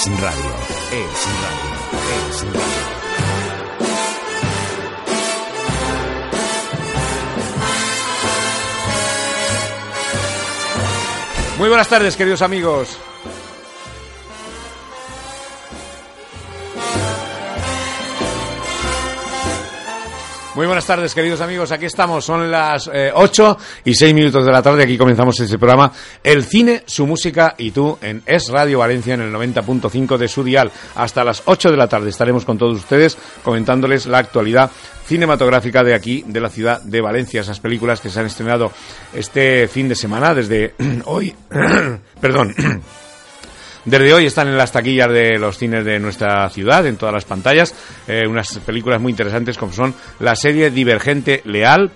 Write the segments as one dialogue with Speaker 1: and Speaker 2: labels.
Speaker 1: es radio, es radio, es radio.
Speaker 2: Muy buenas tardes, queridos amigos. Muy buenas tardes, queridos amigos. Aquí estamos. Son las eh, 8 y 6 minutos de la tarde. Aquí comenzamos este programa. El cine, su música y tú en Es Radio Valencia en el 90.5 de su dial. Hasta las 8 de la tarde estaremos con todos ustedes comentándoles la actualidad cinematográfica de aquí, de la ciudad de Valencia. Esas películas que se han estrenado este fin de semana, desde hoy. Perdón. Desde hoy están en las taquillas de los cines de nuestra ciudad, en todas las pantallas, eh, unas películas muy interesantes como son la serie Divergente Leal,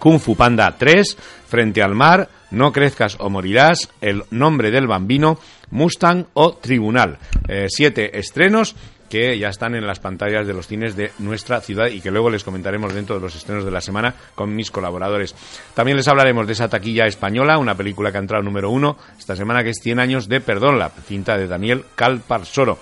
Speaker 2: Kung Fu Panda 3, Frente al Mar, No Crezcas o Morirás, El Nombre del Bambino, Mustang o Tribunal. Eh, siete estrenos que ya están en las pantallas de los cines de nuestra ciudad y que luego les comentaremos dentro de los estrenos de la semana con mis colaboradores. También les hablaremos de esa taquilla española, una película que ha entrado número uno esta semana que es 100 años de perdón, la cinta de Daniel Calparsoro.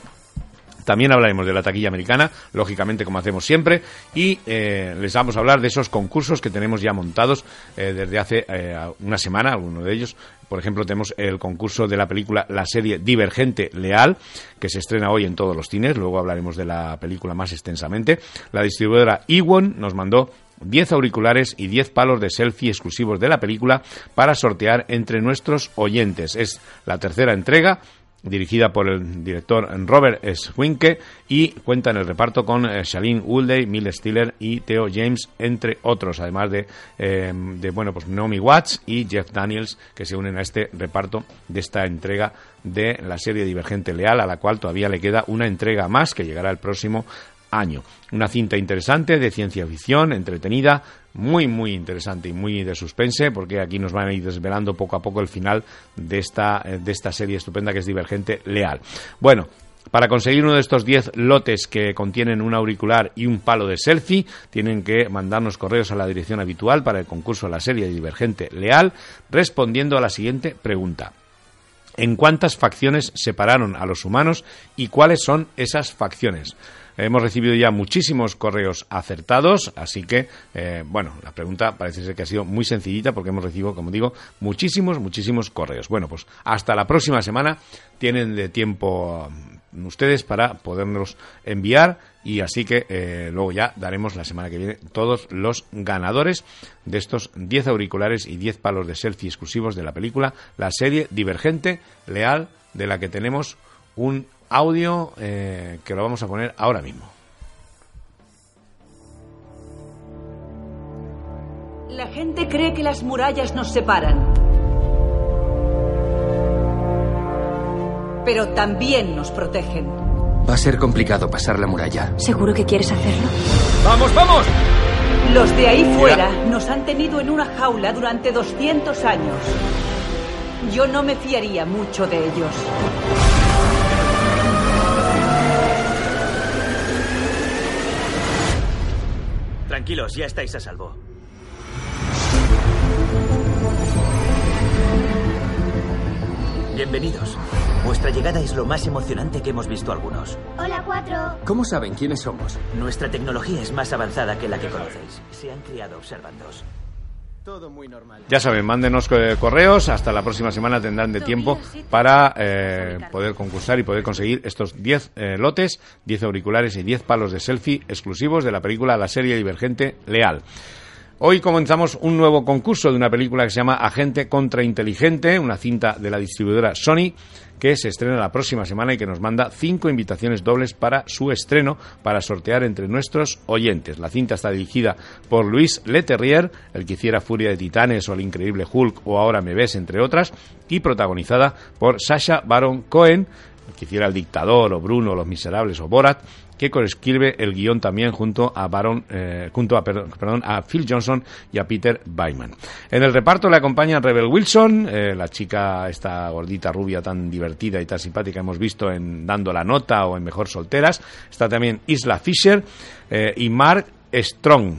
Speaker 2: También hablaremos de la taquilla americana, lógicamente como hacemos siempre, y eh, les vamos a hablar de esos concursos que tenemos ya montados eh, desde hace eh, una semana, alguno de ellos. Por ejemplo, tenemos el concurso de la película, la serie Divergente Leal, que se estrena hoy en todos los cines. Luego hablaremos de la película más extensamente. La distribuidora Iwon nos mandó 10 auriculares y 10 palos de selfie exclusivos de la película para sortear entre nuestros oyentes. Es la tercera entrega dirigida por el director Robert Swinke y cuenta en el reparto con eh, Shailene Woodley, Mill Stiller y Theo James, entre otros, además de, eh, de bueno, pues Naomi Watts y Jeff Daniels, que se unen a este reparto de esta entrega de la serie Divergente Leal, a la cual todavía le queda una entrega más que llegará el próximo año. Una cinta interesante de ciencia ficción, entretenida, muy, muy interesante y muy de suspense, porque aquí nos van a ir desvelando poco a poco el final de esta, eh, de esta serie estupenda que es Divergente Leal. Bueno, para conseguir uno de estos 10 lotes que contienen un auricular y un palo de selfie, tienen que mandarnos correos a la dirección habitual para el concurso de la serie Divergente Leal, respondiendo a la siguiente pregunta. ¿En cuántas facciones separaron a los humanos y cuáles son esas facciones? Hemos recibido ya muchísimos correos acertados, así que, eh, bueno, la pregunta parece ser que ha sido muy sencillita porque hemos recibido, como digo, muchísimos, muchísimos correos. Bueno, pues hasta la próxima semana tienen de tiempo um, ustedes para podernos enviar y así que eh, luego ya daremos la semana que viene todos los ganadores de estos 10 auriculares y 10 palos de selfie exclusivos de la película, la serie Divergente Leal, de la que tenemos un audio eh, que lo vamos a poner ahora mismo.
Speaker 3: La gente cree que las murallas nos separan. Pero también nos protegen.
Speaker 4: Va a ser complicado pasar la muralla.
Speaker 5: ¿Seguro que quieres hacerlo?
Speaker 2: ¡Vamos, vamos!
Speaker 3: Los de ahí fuera nos han tenido en una jaula durante 200 años. Yo no me fiaría mucho de ellos.
Speaker 6: Tranquilos, ya estáis a salvo. Bienvenidos. Vuestra llegada es lo más emocionante que hemos visto algunos.
Speaker 7: Hola, cuatro.
Speaker 4: ¿Cómo saben quiénes somos?
Speaker 6: Nuestra tecnología es más avanzada que la que conocéis. Se han criado observándoos.
Speaker 4: Todo muy normal.
Speaker 2: Ya saben, mándenos correos. Hasta la próxima semana tendrán de tiempo para eh, poder concursar y poder conseguir estos 10 eh, lotes, 10 auriculares y 10 palos de selfie exclusivos de la película La serie Divergente Leal. Hoy comenzamos un nuevo concurso de una película que se llama Agente Contrainteligente, una cinta de la distribuidora Sony que se estrena la próxima semana y que nos manda cinco invitaciones dobles para su estreno para sortear entre nuestros oyentes. La cinta está dirigida por Luis Leterrier, el que hiciera Furia de Titanes o El Increíble Hulk o Ahora me ves, entre otras, y protagonizada por Sasha Baron Cohen, el que hiciera El Dictador o Bruno, Los Miserables o Borat, que coescribe el guion también junto a Baron, eh, junto a, perdón, a Phil Johnson y a Peter Byman. En el reparto le acompañan Rebel Wilson, eh, la chica esta gordita rubia tan divertida y tan simpática hemos visto en Dando la Nota o en Mejor Solteras. Está también Isla Fisher eh, y Mark Strong.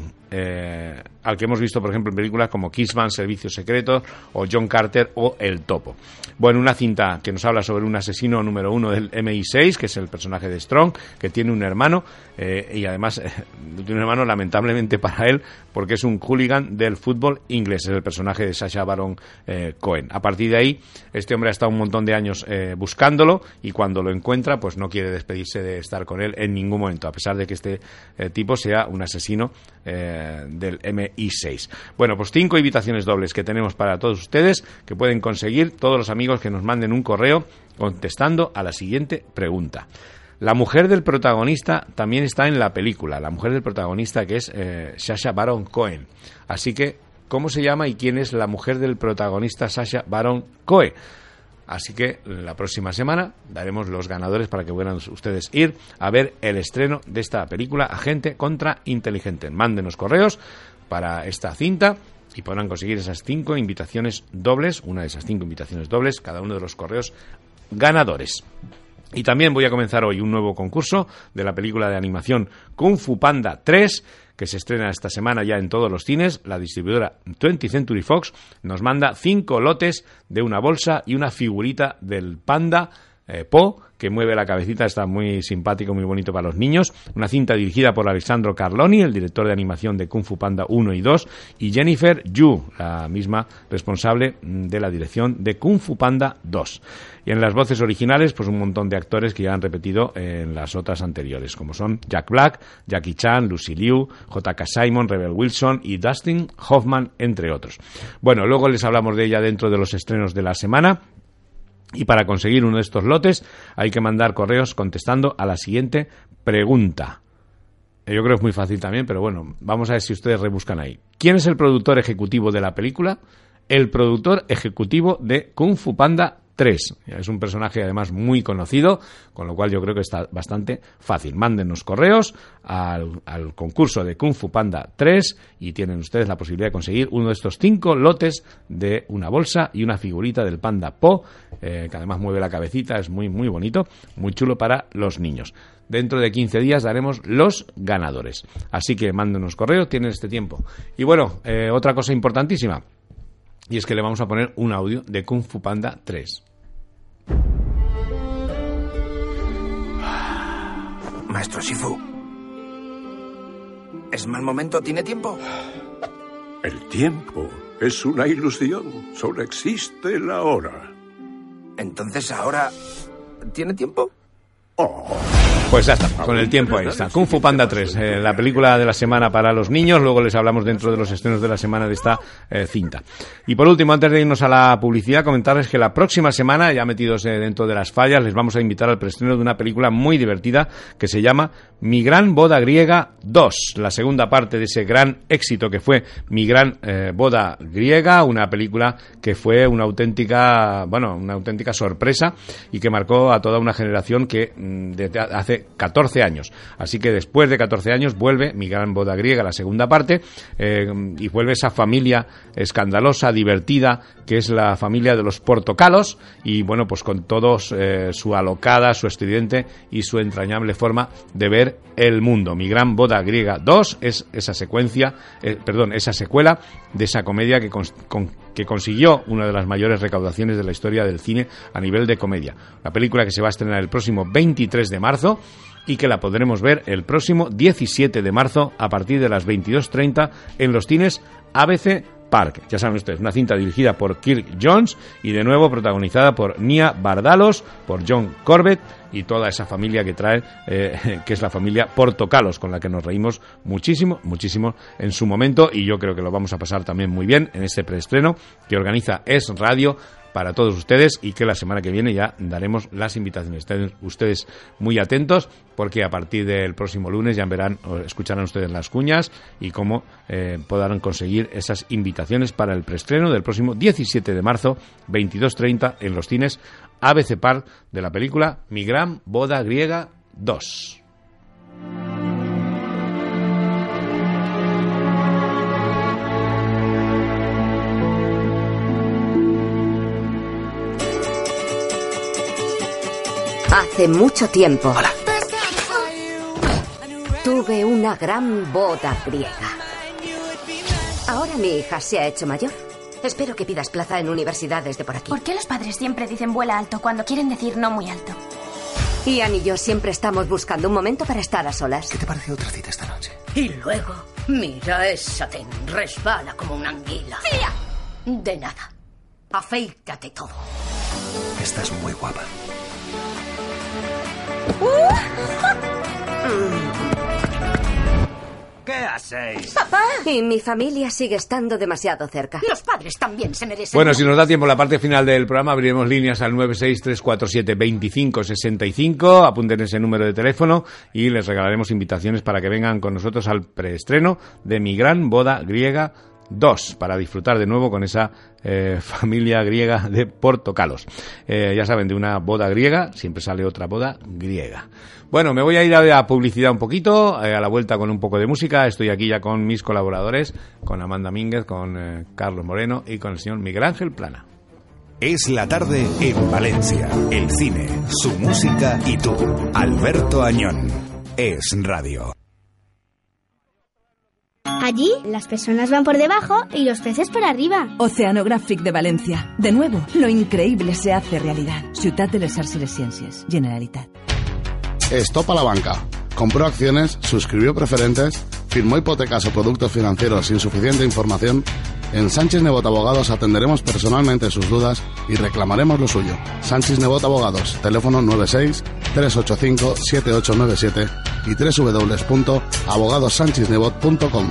Speaker 2: Eh, al que hemos visto, por ejemplo, en películas como Kissman, Servicio Secreto o John Carter o El Topo. Bueno, una cinta que nos habla sobre un asesino número uno del MI6, que es el personaje de Strong, que tiene un hermano eh, y además eh, tiene un hermano lamentablemente para él porque es un hooligan del fútbol inglés, es el personaje de Sasha Baron eh, Cohen. A partir de ahí, este hombre ha estado un montón de años buscándolo y cuando lo encuentra, pues no quiere despedirse de estar con él en ningún momento, a pesar de que este tipo sea un asesino del MI6. Bueno, pues cinco invitaciones dobles que tenemos para todos ustedes que pueden conseguir todos los amigos que nos manden un correo contestando a la siguiente pregunta. La mujer del protagonista también está en la película, la mujer del protagonista que es eh, Sasha Baron Cohen. Así que, ¿cómo se llama y quién es la mujer del protagonista Sasha Baron Cohen? Así que la próxima semana daremos los ganadores para que puedan ustedes ir a ver el estreno de esta película Agente contra Inteligente. Mándenos correos para esta cinta y podrán conseguir esas cinco invitaciones dobles, una de esas cinco invitaciones dobles, cada uno de los correos ganadores. Y también voy a comenzar hoy un nuevo concurso de la película de animación Kung Fu Panda 3, que se estrena esta semana ya en todos los cines. La distribuidora 20th Century Fox nos manda cinco lotes de una bolsa y una figurita del panda eh, Po que mueve la cabecita, está muy simpático, muy bonito para los niños. Una cinta dirigida por Alessandro Carloni, el director de animación de Kung Fu Panda 1 y 2, y Jennifer Yu, la misma responsable de la dirección de Kung Fu Panda 2. Y en las voces originales, pues un montón de actores que ya han repetido en las otras anteriores, como son Jack Black, Jackie Chan, Lucy Liu, J.K. Simon, Rebel Wilson y Dustin Hoffman, entre otros. Bueno, luego les hablamos de ella dentro de los estrenos de la semana. Y para conseguir uno de estos lotes hay que mandar correos contestando a la siguiente pregunta. Yo creo que es muy fácil también, pero bueno, vamos a ver si ustedes rebuscan ahí. ¿Quién es el productor ejecutivo de la película? El productor ejecutivo de Kung Fu Panda 3. Es un personaje además muy conocido, con lo cual yo creo que está bastante fácil. Mándenos correos al, concurso de Kung Fu Panda 3 y tienen ustedes la posibilidad de conseguir uno de estos cinco lotes de una bolsa y una figurita del Panda Po, eh, que además mueve la cabecita, es muy, muy bonito, muy chulo para los niños. Dentro de 15 días daremos los ganadores. Así que mándenos correos, tienen este tiempo. Y bueno, eh, otra cosa importantísima. Y es que le vamos a poner un audio de Kung Fu Panda 3.
Speaker 5: Maestro Shifu. ¿Es mal momento? ¿Tiene tiempo?
Speaker 7: El tiempo es una ilusión. Solo existe la hora.
Speaker 5: Entonces ahora... ¿Tiene tiempo?
Speaker 7: Oh.
Speaker 2: Pues ya está, con el tiempo ahí está. Kung Fu Panda 3, eh, la película de la semana para los niños. Luego les hablamos dentro de los estrenos de la semana de esta eh, cinta. Y por último, antes de irnos a la publicidad, comentarles que la próxima semana, ya metidos eh, dentro de las fallas, les vamos a invitar al preestreno de una película muy divertida que se llama Mi Gran Boda Griega 2, la segunda parte de ese gran éxito que fue Mi Gran Boda Griega, una película que fue una auténtica, bueno, una auténtica sorpresa y que marcó a toda una generación que mm, hace 14 años. Así que después de 14 años vuelve Mi gran boda griega, la segunda parte, eh, y vuelve esa familia escandalosa, divertida, que es la familia de los portocalos, y bueno, pues con todos eh, su alocada, su estridente y su entrañable forma de ver el mundo. Mi gran boda griega 2 es esa secuencia, eh, perdón, esa secuela de esa comedia que, que consiguió una de las mayores recaudaciones de la historia del cine a nivel de comedia. La película que se va a estrenar el próximo 23 de marzo y que la podremos ver el próximo 17 de marzo a partir de las 22.30 en los cines ABC Park. Ya saben ustedes, una cinta dirigida por Kirk Jones y de nuevo protagonizada por Nia Bardalos, por John Corbett y toda esa familia que trae, eh, que es la familia Portocalos, con la que nos reímos muchísimo, muchísimo en su momento y yo creo que lo vamos a pasar también muy bien en este preestreno que organiza Es Radio para todos ustedes y que la semana que viene ya daremos las invitaciones. Estén ustedes muy atentos porque a partir del próximo lunes ya verán, escucharán ustedes las cuñas y cómo eh, podrán conseguir esas invitaciones para el preestreno del próximo 17 de marzo, 22.30 en los cines ABC Park de la película Mi Gran Boda Griega 2.
Speaker 8: Hace mucho tiempo. Tuve una gran boda griega. mi hija se ha hecho mayor. Espero que pidas plaza en universidades de por aquí.
Speaker 9: ¿Por qué los padres siempre dicen vuela alto cuando quieren decir no muy alto?
Speaker 8: Ian y yo siempre estamos buscando un momento para estar a solas.
Speaker 5: ¿Qué te parece otra cita esta noche?
Speaker 10: Y luego, mira esa ten, resbala como una anguila.
Speaker 9: ¡Tía!
Speaker 10: De nada. Afeítate todo.
Speaker 5: Estás muy guapa.
Speaker 6: ¿Qué hacéis?
Speaker 8: ¡Papá! Y mi familia sigue estando demasiado cerca.
Speaker 10: Los padres también se merecen.
Speaker 2: Bueno, si nos da tiempo la parte final del programa, abriremos líneas al 963472565. Apunten ese número de teléfono y les regalaremos invitaciones para que vengan con nosotros al preestreno de Mi Gran Boda Griega 2 para disfrutar de nuevo con esa eh, familia griega de Portocalos. Eh, ya saben, de una boda griega siempre sale otra boda griega. Bueno, me voy a ir a la publicidad un poquito, eh, a la vuelta con un poco de música. Estoy aquí ya con mis colaboradores, con Amanda Mínguez, con eh, Carlos Moreno y con el señor Miguel Ángel Plana.
Speaker 1: Es la tarde en Valencia. El cine, su música y tú. Alberto Añón. Es radio.
Speaker 11: Allí las personas van por debajo y los peces por arriba.
Speaker 12: Oceanographic de Valencia. De nuevo, lo increíble se hace realidad. Ciutat de les Arts i les Ciències. Generalitat.
Speaker 13: Stop a la banca. Compró acciones, suscribió preferentes, firmó hipotecas o productos financieros sin suficiente información. En Sánchez Nebot Abogados atenderemos personalmente sus dudas y reclamaremos lo suyo. Sánchez Nebot Abogados, teléfono 96 385 7897 y www.abogadosancheznebot.com.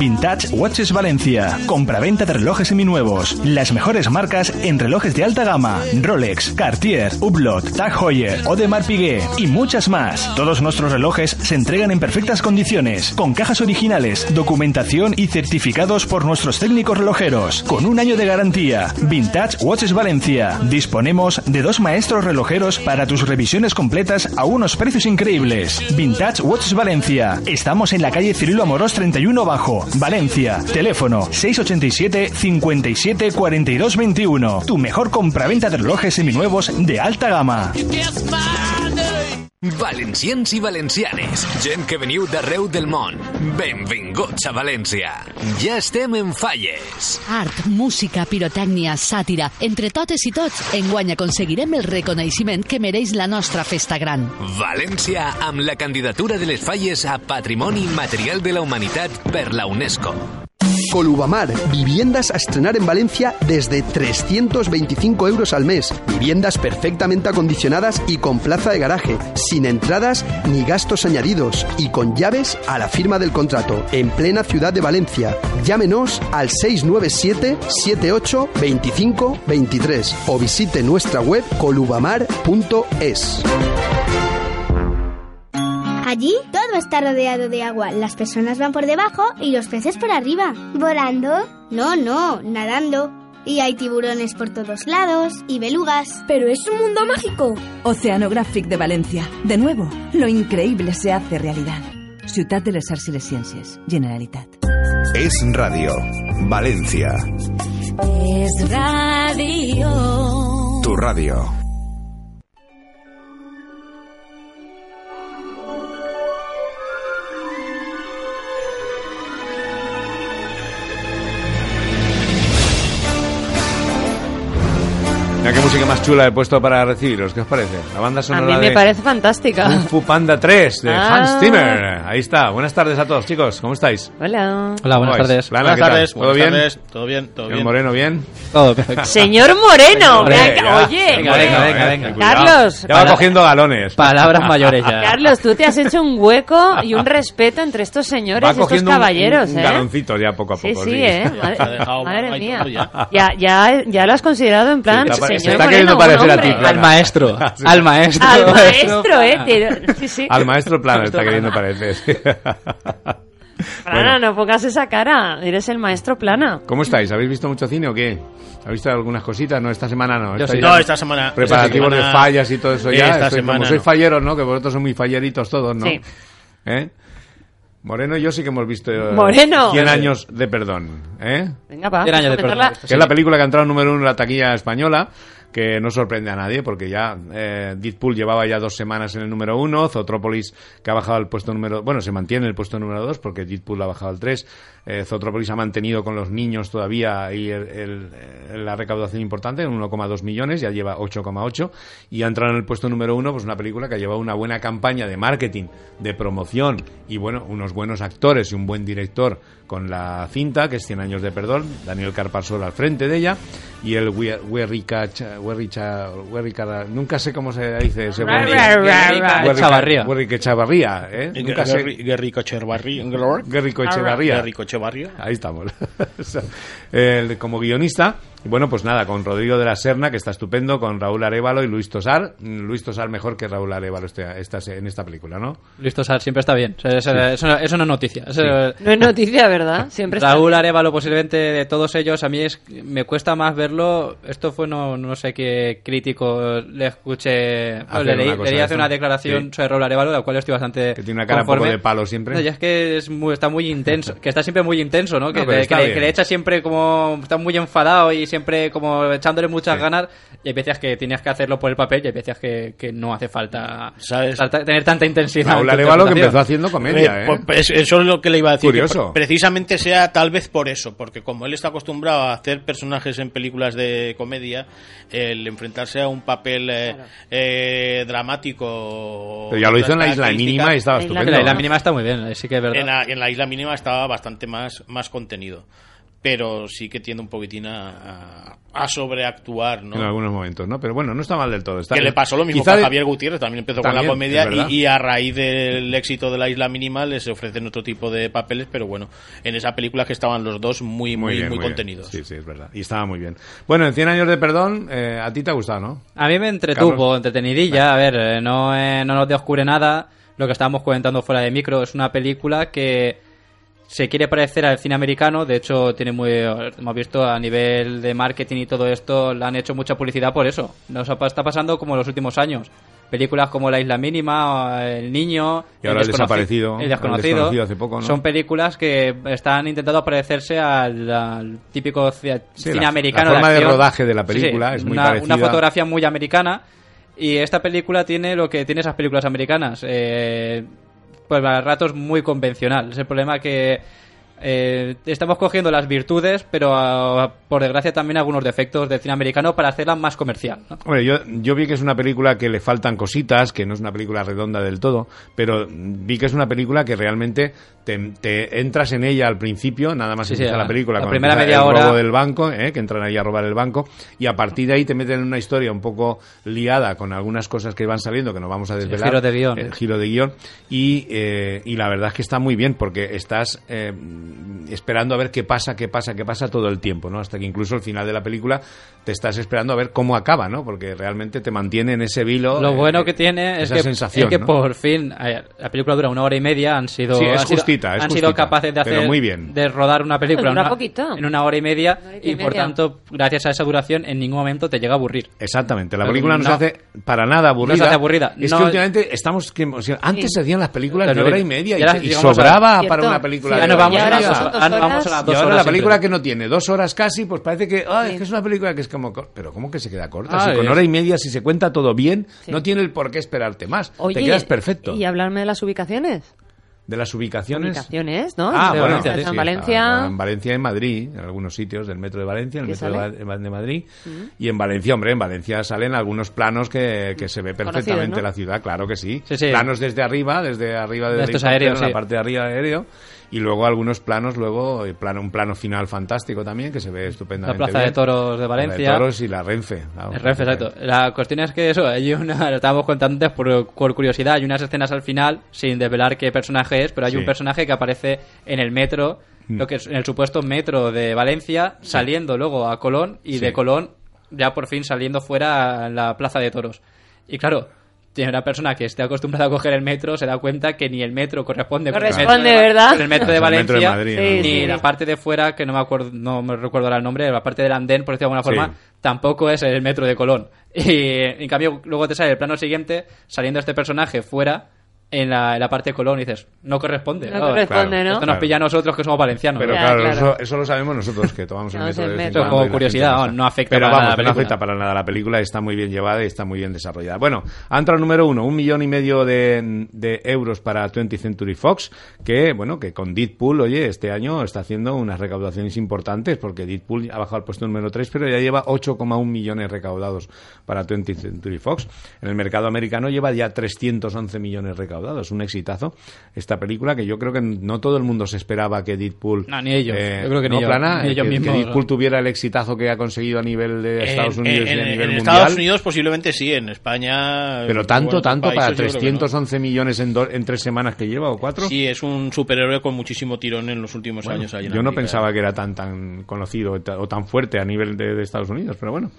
Speaker 14: Vintage Watches Valencia. Compraventa de relojes seminuevos. Las mejores marcas en relojes de alta gama. Rolex, Cartier, Hublot, Tag Heuer, Audemars Piguet y muchas más. Todos nuestros relojes se entregan en perfectas condiciones, con cajas originales, documentación y certificados por nuestros técnicos relojeros, con un año de garantía. Vintage Watches Valencia. Disponemos de dos maestros relojeros para tus revisiones completas a unos precios increíbles. Vintage Watches Valencia. Estamos en la calle Cirilo Amorós 31 Bajo, Valencia. Teléfono 687 57 42 21. Tu mejor compraventa de relojes seminuevos de alta gama.
Speaker 15: Valencians i valencianes, gent que veniu d'arreu del món, benvinguts a València. Ja estem en falles.
Speaker 16: Art, música, pirotècnia, sàtira, entre totes i tots, enguany aconseguirem el reconeixement que mereix la nostra festa gran.
Speaker 15: València amb la candidatura de les falles a Patrimoni Material de la Humanitat per la UNESCO.
Speaker 17: Colubamar, viviendas a estrenar en Valencia desde 325 euros al mes. Viviendas perfectamente acondicionadas y con plaza de garaje, sin entradas ni gastos añadidos y con llaves a la firma del contrato, en plena ciudad de Valencia. Llámenos al 697 78 25 23 o visite nuestra web colubamar.es.
Speaker 11: Allí todo está rodeado de agua. Las personas van por debajo y los peces por arriba.
Speaker 18: ¿Volando?
Speaker 11: No, no, nadando. Y hay tiburones por todos lados y belugas.
Speaker 18: Pero es un mundo mágico.
Speaker 12: Oceanographic de Valencia. De nuevo, lo increíble se hace realidad. Ciutat de les Arts i les Ciències. Generalitat.
Speaker 1: Es radio. Valencia.
Speaker 19: Es radio.
Speaker 1: Tu radio.
Speaker 2: Música más chula he puesto para recibiros. ¿Qué os parece? La banda
Speaker 20: A
Speaker 2: sonora
Speaker 20: mí me
Speaker 2: de
Speaker 20: parece fantástica.
Speaker 2: Kung Fu Panda 3 de
Speaker 20: Ah.
Speaker 2: Hans Zimmer. Ahí está. Buenas tardes a todos, chicos. ¿Cómo estáis?
Speaker 20: Hola.
Speaker 21: Hola, buenas tardes.
Speaker 2: Plana,
Speaker 21: Buenas
Speaker 2: ¿qué tal?
Speaker 21: tardes,
Speaker 2: ¿Todo
Speaker 21: buenas
Speaker 2: bien?
Speaker 21: tardes. Todo bien, todo
Speaker 2: Señor
Speaker 21: bien.
Speaker 2: Moreno, ¿bien?
Speaker 21: Todo perfecto.
Speaker 20: Señor Moreno, venga, oye.
Speaker 21: Venga, venga, venga, venga.
Speaker 20: Carlos.
Speaker 2: Ya va cogiendo galones.
Speaker 21: Palabras mayores ya.
Speaker 20: Carlos, tú te has hecho un hueco y un respeto entre estos señores,
Speaker 2: Va
Speaker 20: estos
Speaker 2: cogiendo un-
Speaker 20: caballeros,
Speaker 2: un,
Speaker 20: ¿eh?
Speaker 2: galoncito ya poco a
Speaker 20: Sí,
Speaker 2: poco.
Speaker 20: sí, ¿eh? Madre, madre mía. Ya, ya, ya lo has considerado en plan,
Speaker 2: se
Speaker 20: señor
Speaker 2: está queriendo parecer a ti, Plana.
Speaker 21: Al maestro,
Speaker 2: Sí.
Speaker 21: al maestro.
Speaker 20: Al maestro, ¿eh? Te- Sí, sí.
Speaker 2: Al maestro plano está queriendo parecer.
Speaker 20: Plana, no pongas esa cara. Eres el maestro Plana.
Speaker 2: ¿Cómo estáis? ¿Habéis visto mucho cine o qué? ¿Habéis visto algunas cositas? No, esta semana no.
Speaker 21: Sí.
Speaker 2: ya
Speaker 21: No, esta semana-
Speaker 2: Preparativos
Speaker 21: esta
Speaker 2: de fallas y todo eso ya.
Speaker 21: Esta
Speaker 2: Estoy-
Speaker 21: semana
Speaker 2: como sois
Speaker 21: no.
Speaker 2: falleros, ¿no? Que vosotros sois muy falleritos todos, ¿no?
Speaker 20: Sí.
Speaker 2: ¿Eh? Moreno y yo sí que hemos visto eh,
Speaker 20: Moreno.
Speaker 2: 100 años de perdón. ¿eh?
Speaker 20: Venga, va.
Speaker 21: Cien años de perdón.
Speaker 2: Que es la película que ha entrado número uno en la taquilla española que no sorprende a nadie, porque ya eh, Deadpool llevaba ya dos semanas en el número uno, Zootropolis que ha bajado al puesto número... Bueno, se mantiene en el puesto número dos, porque Deadpool ha bajado al tres, eh, Zootropolis ha mantenido con los niños todavía y el- el- el- la recaudación importante, en 1,2 millones, ya lleva 8,8, y ha entrado en el puesto número uno, pues una película que ha llevado una buena campaña de marketing, de promoción, y bueno, unos buenos actores y un buen director con la cinta, que es 100 años de perdón, Daniel Carpasol al frente de ella, y el Huerrica, nunca sé cómo se dice ese
Speaker 21: ra.
Speaker 2: Huerrica-
Speaker 21: Echavarría,
Speaker 2: ¿eh?
Speaker 21: Guerrico Echevarría.
Speaker 2: Guerrico. Echevarría. Ahí estamos. El- como guionista, y bueno, pues nada, con Rodrigo de la Serna, que está estupendo, con Raúl Arevalo y Luis Tosar. Mm, Luis Tosar mejor que Raúl Arevalo este, esta- en esta película, ¿no?
Speaker 21: Luis Tosar siempre está bien. O sea, eso,
Speaker 2: Sí.
Speaker 21: eso- eso no es noticia. Eso-
Speaker 20: No es noticia, ¿verdad? Siempre está
Speaker 21: Raúl Arevalo, posiblemente de todos ellos, a mí es, me cuesta más verlo. Esto fue, no, no sé qué crítico le escuché.
Speaker 2: Hacer
Speaker 21: bueno, le leí, leí
Speaker 2: esto.
Speaker 21: una declaración
Speaker 2: Sí.
Speaker 21: sobre Raúl Arevalo, de la cual estoy bastante.
Speaker 2: Que tiene una cara un poco
Speaker 21: conforme.
Speaker 2: de palo siempre.
Speaker 21: No, y es que es muy- está muy intenso. Que está siempre muy intenso, ¿no? Que,
Speaker 2: No, pero
Speaker 21: te-
Speaker 2: está
Speaker 21: que le, que le echa siempre como. Está muy enfadado y siempre como echándole muchas ganas. Y hay veces que tienes que hacerlo por el papel y hay veces que, que no hace falta falta tener tanta intensidad.
Speaker 2: Raúl
Speaker 21: en
Speaker 2: Arevalo que empezó haciendo comedia,
Speaker 22: Eh,
Speaker 2: ¿eh?
Speaker 22: pues, pues, eso es lo que le iba a decir.
Speaker 2: Curioso.
Speaker 22: precisamente sea tal vez por eso, porque como él está acostumbrado a hacer personajes en películas de comedia, el enfrentarse a un papel eh, eh, dramático.
Speaker 2: Pero ya lo hizo en la isla mínima y estaba
Speaker 21: En
Speaker 2: estupendo.
Speaker 21: la isla mínima está muy bien, sí que es verdad.
Speaker 22: En la, en la isla mínima estaba bastante más, más contenido. Pero sí que tiende un poquitín a, a- a sobreactuar, ¿no?
Speaker 2: En algunos momentos, ¿no? Pero bueno, no está mal del todo. Está
Speaker 22: que le pasó lo mismo que a Javier Gutiérrez, también empezó
Speaker 2: También,
Speaker 22: con la comedia y, y a raíz del éxito de la isla mínima les ofrecen otro tipo de papeles, pero bueno, en esa película que estaban los dos muy, muy, muy,
Speaker 2: bien,
Speaker 22: contenidos.
Speaker 2: Sí, sí, es verdad. Y estaba muy bien. Bueno, en 100 años de perdón, eh, a ti te ha gustado, ¿no?
Speaker 21: A mí me entretuvo,
Speaker 2: Carlos.
Speaker 21: entretenidilla. A ver, eh, no, eh, no nos descubre nada. Lo que estábamos comentando fuera de micro es una película que se quiere parecer al cine americano. De hecho, tiene muy. Hemos visto a nivel de marketing y todo esto, le han hecho mucha publicidad por eso. Nos está pasando como en los últimos años. Películas como La Isla Mínima, El Niño,
Speaker 2: Y ahora El Desaparecido,
Speaker 21: El
Speaker 2: El
Speaker 21: Desconocido.
Speaker 2: Desconocido hace poco, ¿no?
Speaker 21: Son películas que están intentando parecerse al, al típico
Speaker 2: Sí,
Speaker 21: cine
Speaker 2: la-
Speaker 21: americano.
Speaker 2: la forma de
Speaker 21: acción.
Speaker 2: rodaje de la
Speaker 21: Sí, sí,
Speaker 2: película es muy
Speaker 21: una,
Speaker 2: parecida.
Speaker 21: Una fotografía muy americana. Y esta película tiene lo que tiene esas películas americanas. Eh, pues a ratos muy convencional. Es el problema que eh, estamos cogiendo las virtudes, pero ah, por desgracia también algunos defectos del cine americano para hacerla más comercial. ¿no?
Speaker 2: Hombre, yo, yo vi que es una película que le faltan cositas, que no es una película redonda del todo, pero vi que es una película que realmente te, te entras en ella al principio, nada más
Speaker 21: Sí, sí,
Speaker 2: empieza
Speaker 21: la-
Speaker 2: la película,
Speaker 21: la
Speaker 2: cuando
Speaker 21: primera media
Speaker 2: el
Speaker 21: hora-
Speaker 2: robo del banco, ¿eh? que entran ahí a robar el banco, y a partir de ahí te meten en una historia un poco liada con algunas cosas que van saliendo, que no vamos a
Speaker 21: el
Speaker 2: desvelar.
Speaker 21: giro de guion.
Speaker 2: El giro de guion. Y, eh, y la verdad es que está muy bien, porque estás eh, esperando a ver qué pasa, qué pasa, qué pasa todo el tiempo, ¿no? Hasta que incluso al final de la película te estás esperando a ver cómo acaba, ¿no? Porque realmente te mantiene en ese vilo.
Speaker 21: Lo
Speaker 2: eh,
Speaker 21: bueno que tiene es
Speaker 2: esa
Speaker 21: que,
Speaker 2: sensación,
Speaker 21: es que
Speaker 2: ¿no?
Speaker 21: por fin eh, la película dura una hora y media han sido
Speaker 2: Sí, es
Speaker 21: han sido-
Speaker 2: justita, es
Speaker 21: han sido capaces de hacer
Speaker 2: muy bien.
Speaker 21: de rodar una película una,
Speaker 20: poquito.
Speaker 21: en una hora y media
Speaker 20: y
Speaker 21: y, por
Speaker 20: media.
Speaker 21: tanto gracias a esa duración en ningún momento te llega a aburrir
Speaker 2: Exactamente, la
Speaker 21: Pero
Speaker 2: película no,
Speaker 21: no.
Speaker 2: se hace para nada aburrida.
Speaker 21: No se hace aburrida.
Speaker 2: Es
Speaker 21: No-
Speaker 2: que últimamente estamos. que- o sea, antes
Speaker 21: Sí.
Speaker 2: se hacían las películas de hora y media
Speaker 21: y
Speaker 2: sobraba
Speaker 21: Cierto.
Speaker 2: para una película
Speaker 21: Sí,
Speaker 2: de hora y
Speaker 21: vamos a las dos- ah,
Speaker 2: ahora
Speaker 21: horas
Speaker 2: la película
Speaker 21: siempre.
Speaker 2: que no tiene dos horas casi, pues parece que, es que es una película que es como. Pero ¿cómo que se queda corta?
Speaker 21: Ah,
Speaker 2: si con hora y media, si se cuenta todo bien,
Speaker 20: Sí.
Speaker 2: no tiene el por qué esperarte más.
Speaker 20: Oye,
Speaker 2: Te quedas perfecto.
Speaker 20: Y hablarme de las ubicaciones.
Speaker 2: De las ubicaciones.
Speaker 20: Ubicaciones, ¿no?
Speaker 2: Ah,
Speaker 20: De
Speaker 2: bueno,
Speaker 20: Valencia,
Speaker 2: sí,
Speaker 20: en Valencia.
Speaker 2: está En Valencia y en Madrid, en algunos sitios del metro de Valencia, en el
Speaker 20: ¿Qué
Speaker 2: metro de,
Speaker 20: sale?
Speaker 2: De Madrid.
Speaker 20: Mm.
Speaker 2: Y en Valencia, hombre, en Valencia salen algunos planos que, que se ve perfectamente la ciudad, claro que sí.
Speaker 21: Sí, sí.
Speaker 2: Planos desde arriba, desde arriba
Speaker 21: De
Speaker 2: del
Speaker 21: estos aéreos,
Speaker 2: la
Speaker 21: sí.
Speaker 2: parte de arriba aéreo. Y luego algunos planos, luego eh, plano, un plano final fantástico también, que se ve
Speaker 21: la
Speaker 2: estupendamente
Speaker 21: Plaza
Speaker 2: bien.
Speaker 21: de Toros de
Speaker 2: La
Speaker 21: Valencia
Speaker 2: de Toros y la Renfe. claro.
Speaker 21: El Renfe, exacto. La cuestión es que eso, hay una, lo estábamos contando antes por, por curiosidad, hay unas escenas al final, sin desvelar qué personaje es, pero hay
Speaker 2: Sí.
Speaker 21: un personaje que aparece en el metro,
Speaker 2: Mm.
Speaker 21: lo que es en el supuesto metro de Valencia, saliendo luego a Colón y
Speaker 2: Sí.
Speaker 21: de Colón ya por fin saliendo fuera a la Plaza de Toros. Y claro, una persona que esté acostumbrada a coger el metro, se da cuenta que ni el metro corresponde, con el metro
Speaker 20: Corresponde, ¿verdad?
Speaker 21: con el metro de
Speaker 2: metro
Speaker 21: Valencia,
Speaker 2: Madrid,
Speaker 21: ni
Speaker 20: sí.
Speaker 21: la parte de fuera, que no me acuerdo, no me recuerdo ahora el nombre, la parte del andén, por decirlo de alguna
Speaker 2: Sí.
Speaker 21: forma, tampoco es el metro de Colón. Y en cambio, luego te sale el plano siguiente, saliendo este personaje fuera en la, en la parte de Colón y dices, no corresponde.
Speaker 20: No corresponde, ¿no?
Speaker 21: Esto nos pilla a nosotros que somos valencianos.
Speaker 2: Pero
Speaker 20: Ya,
Speaker 2: claro,
Speaker 20: claro.
Speaker 2: Eso, eso lo sabemos nosotros que tomamos el metro. de cuando
Speaker 21: Como curiosidad, no, no afecta
Speaker 2: Pero
Speaker 21: para
Speaker 2: vamos,
Speaker 21: nada la
Speaker 2: no
Speaker 21: película.
Speaker 2: afecta para nada la película, está muy bien llevada y está muy bien desarrollada. Bueno, el número uno, un millón y medio de, de euros para 20th Century Fox, que bueno, que con Deadpool, oye, este año está haciendo unas recaudaciones importantes porque Deadpool ha bajado al puesto número 3, pero ya lleva 8,1 millones recaudados para 20th Century Fox. En el mercado americano lleva ya 311 millones recaudados, un exitazo. Esta película que yo creo que no todo el mundo se esperaba que Deadpool...
Speaker 21: No, ni ellos.
Speaker 2: eh,
Speaker 21: Yo creo que ni
Speaker 2: no,
Speaker 21: ellos-
Speaker 2: Plana,
Speaker 21: ni ellos
Speaker 2: que, que Deadpool tuviera el exitazo que ha conseguido a nivel de Estados
Speaker 22: En-
Speaker 2: Unidos
Speaker 22: en,
Speaker 2: y a nivel
Speaker 22: en
Speaker 2: mundial.
Speaker 22: Estados Unidos posiblemente sí, en España...
Speaker 2: pero tanto, tanto para
Speaker 22: países yo creo que no.
Speaker 2: 311 millones en, do- en tres semanas que lleva o cuatro.
Speaker 22: Sí, es un superhéroe con muchísimo tirón en los últimos
Speaker 2: Bueno,
Speaker 22: años. ahí
Speaker 2: yo no pensaba que era tan tan conocido o ta- o tan fuerte a nivel de, de Estados Unidos, pero bueno.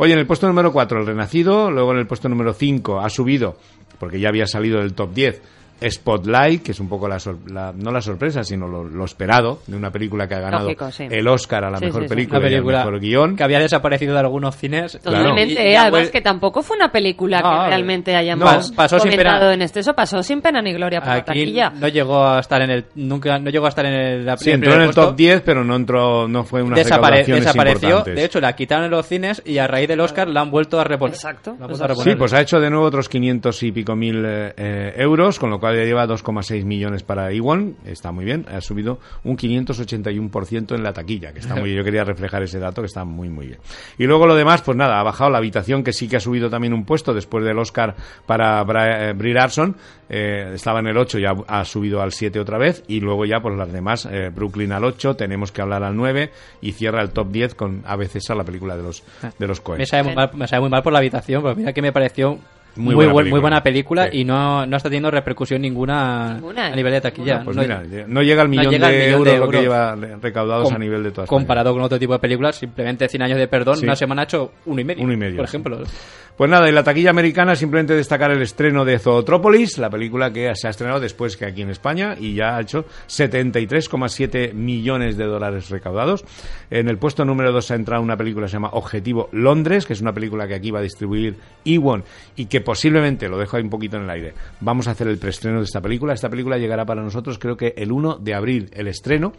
Speaker 2: Oye, en el puesto número 4, El Renacido, luego en el puesto número 5 ha subido, porque ya había salido del top 10, Spotlight, que es un poco la, sor- la- no la sorpresa, sino lo, lo esperado de una película que ha ganado
Speaker 20: Lógico, sí.
Speaker 2: el Oscar a la
Speaker 20: Sí,
Speaker 2: mejor
Speaker 20: sí, sí.
Speaker 2: película,
Speaker 21: Una
Speaker 2: y
Speaker 21: película
Speaker 2: mejor guion.
Speaker 21: que había desaparecido de algunos cines.
Speaker 20: Totalmente,
Speaker 21: Y- y
Speaker 20: eh,
Speaker 21: ya
Speaker 20: además
Speaker 21: vuel-
Speaker 20: que tampoco fue una película
Speaker 21: No,
Speaker 20: que realmente hayamos
Speaker 21: no, pasó sin
Speaker 20: comentado
Speaker 21: pena.
Speaker 20: en exceso, pasó sin pena ni gloria por la taquilla.
Speaker 21: no llegó a estar en el nunca no llegó a estar en el la
Speaker 2: Sí, entró en el
Speaker 21: puesto.
Speaker 2: top 10, pero no entró, no fue una
Speaker 21: Desapare- desapareció. De hecho, la quitaron en los cines y a raíz del Oscar la han vuelto a reponer.
Speaker 20: Exacto.
Speaker 2: Sí, pues ha hecho de nuevo otros 500 y pico mil eh, eh, euros, con lo cual ya lleva 2,6 millones para Iwon. Está muy bien. Ha subido un 581% en la taquilla, que está muy bien. Yo quería reflejar ese dato, que está muy, muy bien. Y luego lo demás, pues nada, ha bajado la habitación, que sí que ha subido también un puesto después del Oscar para Bra- eh, Brie Larson. Eh, estaba en el 8, ya ha subido al 7 otra vez. Y luego ya, pues las demás, eh, Brooklyn al 8, tenemos que hablar al 9 y cierra el top 10 con César, la película de los, de los Coen.
Speaker 21: me sabe, muy mal, me sabe muy mal por la habitación, pero mira que me pareció
Speaker 2: Muy
Speaker 21: muy,
Speaker 2: buena
Speaker 21: buen-
Speaker 2: película.
Speaker 21: muy buena película
Speaker 2: Sí.
Speaker 21: y no, no está teniendo repercusión ninguna,
Speaker 20: Ninguna,
Speaker 21: a nivel de taquilla.
Speaker 2: Bueno, pues
Speaker 21: no,
Speaker 2: mira, no llega al
Speaker 21: no
Speaker 2: millón
Speaker 21: llega
Speaker 2: de
Speaker 21: millón
Speaker 2: euros
Speaker 21: de
Speaker 2: lo que lleva recaudados a nivel de toda España.
Speaker 21: Comparado con otro tipo de películas, simplemente 100 años de perdón,
Speaker 2: Sí.
Speaker 21: una semana ha hecho uno y medio.
Speaker 2: Uno y medio,
Speaker 21: Por
Speaker 2: sí.
Speaker 21: ejemplo.
Speaker 2: Pues nada, en la taquilla americana simplemente destacar el estreno de Zootrópolis, la película que se ha estrenado después que aquí en España y ya ha hecho 73,7 millones de dólares recaudados. En el puesto número 2 ha entrado una película que se llama Objetivo Londres, que es una película que aquí va a distribuir Ewon y que posiblemente, lo dejo ahí un poquito en el aire, vamos a hacer el preestreno de esta película. Esta película llegará para nosotros creo que el 1 de abril el estreno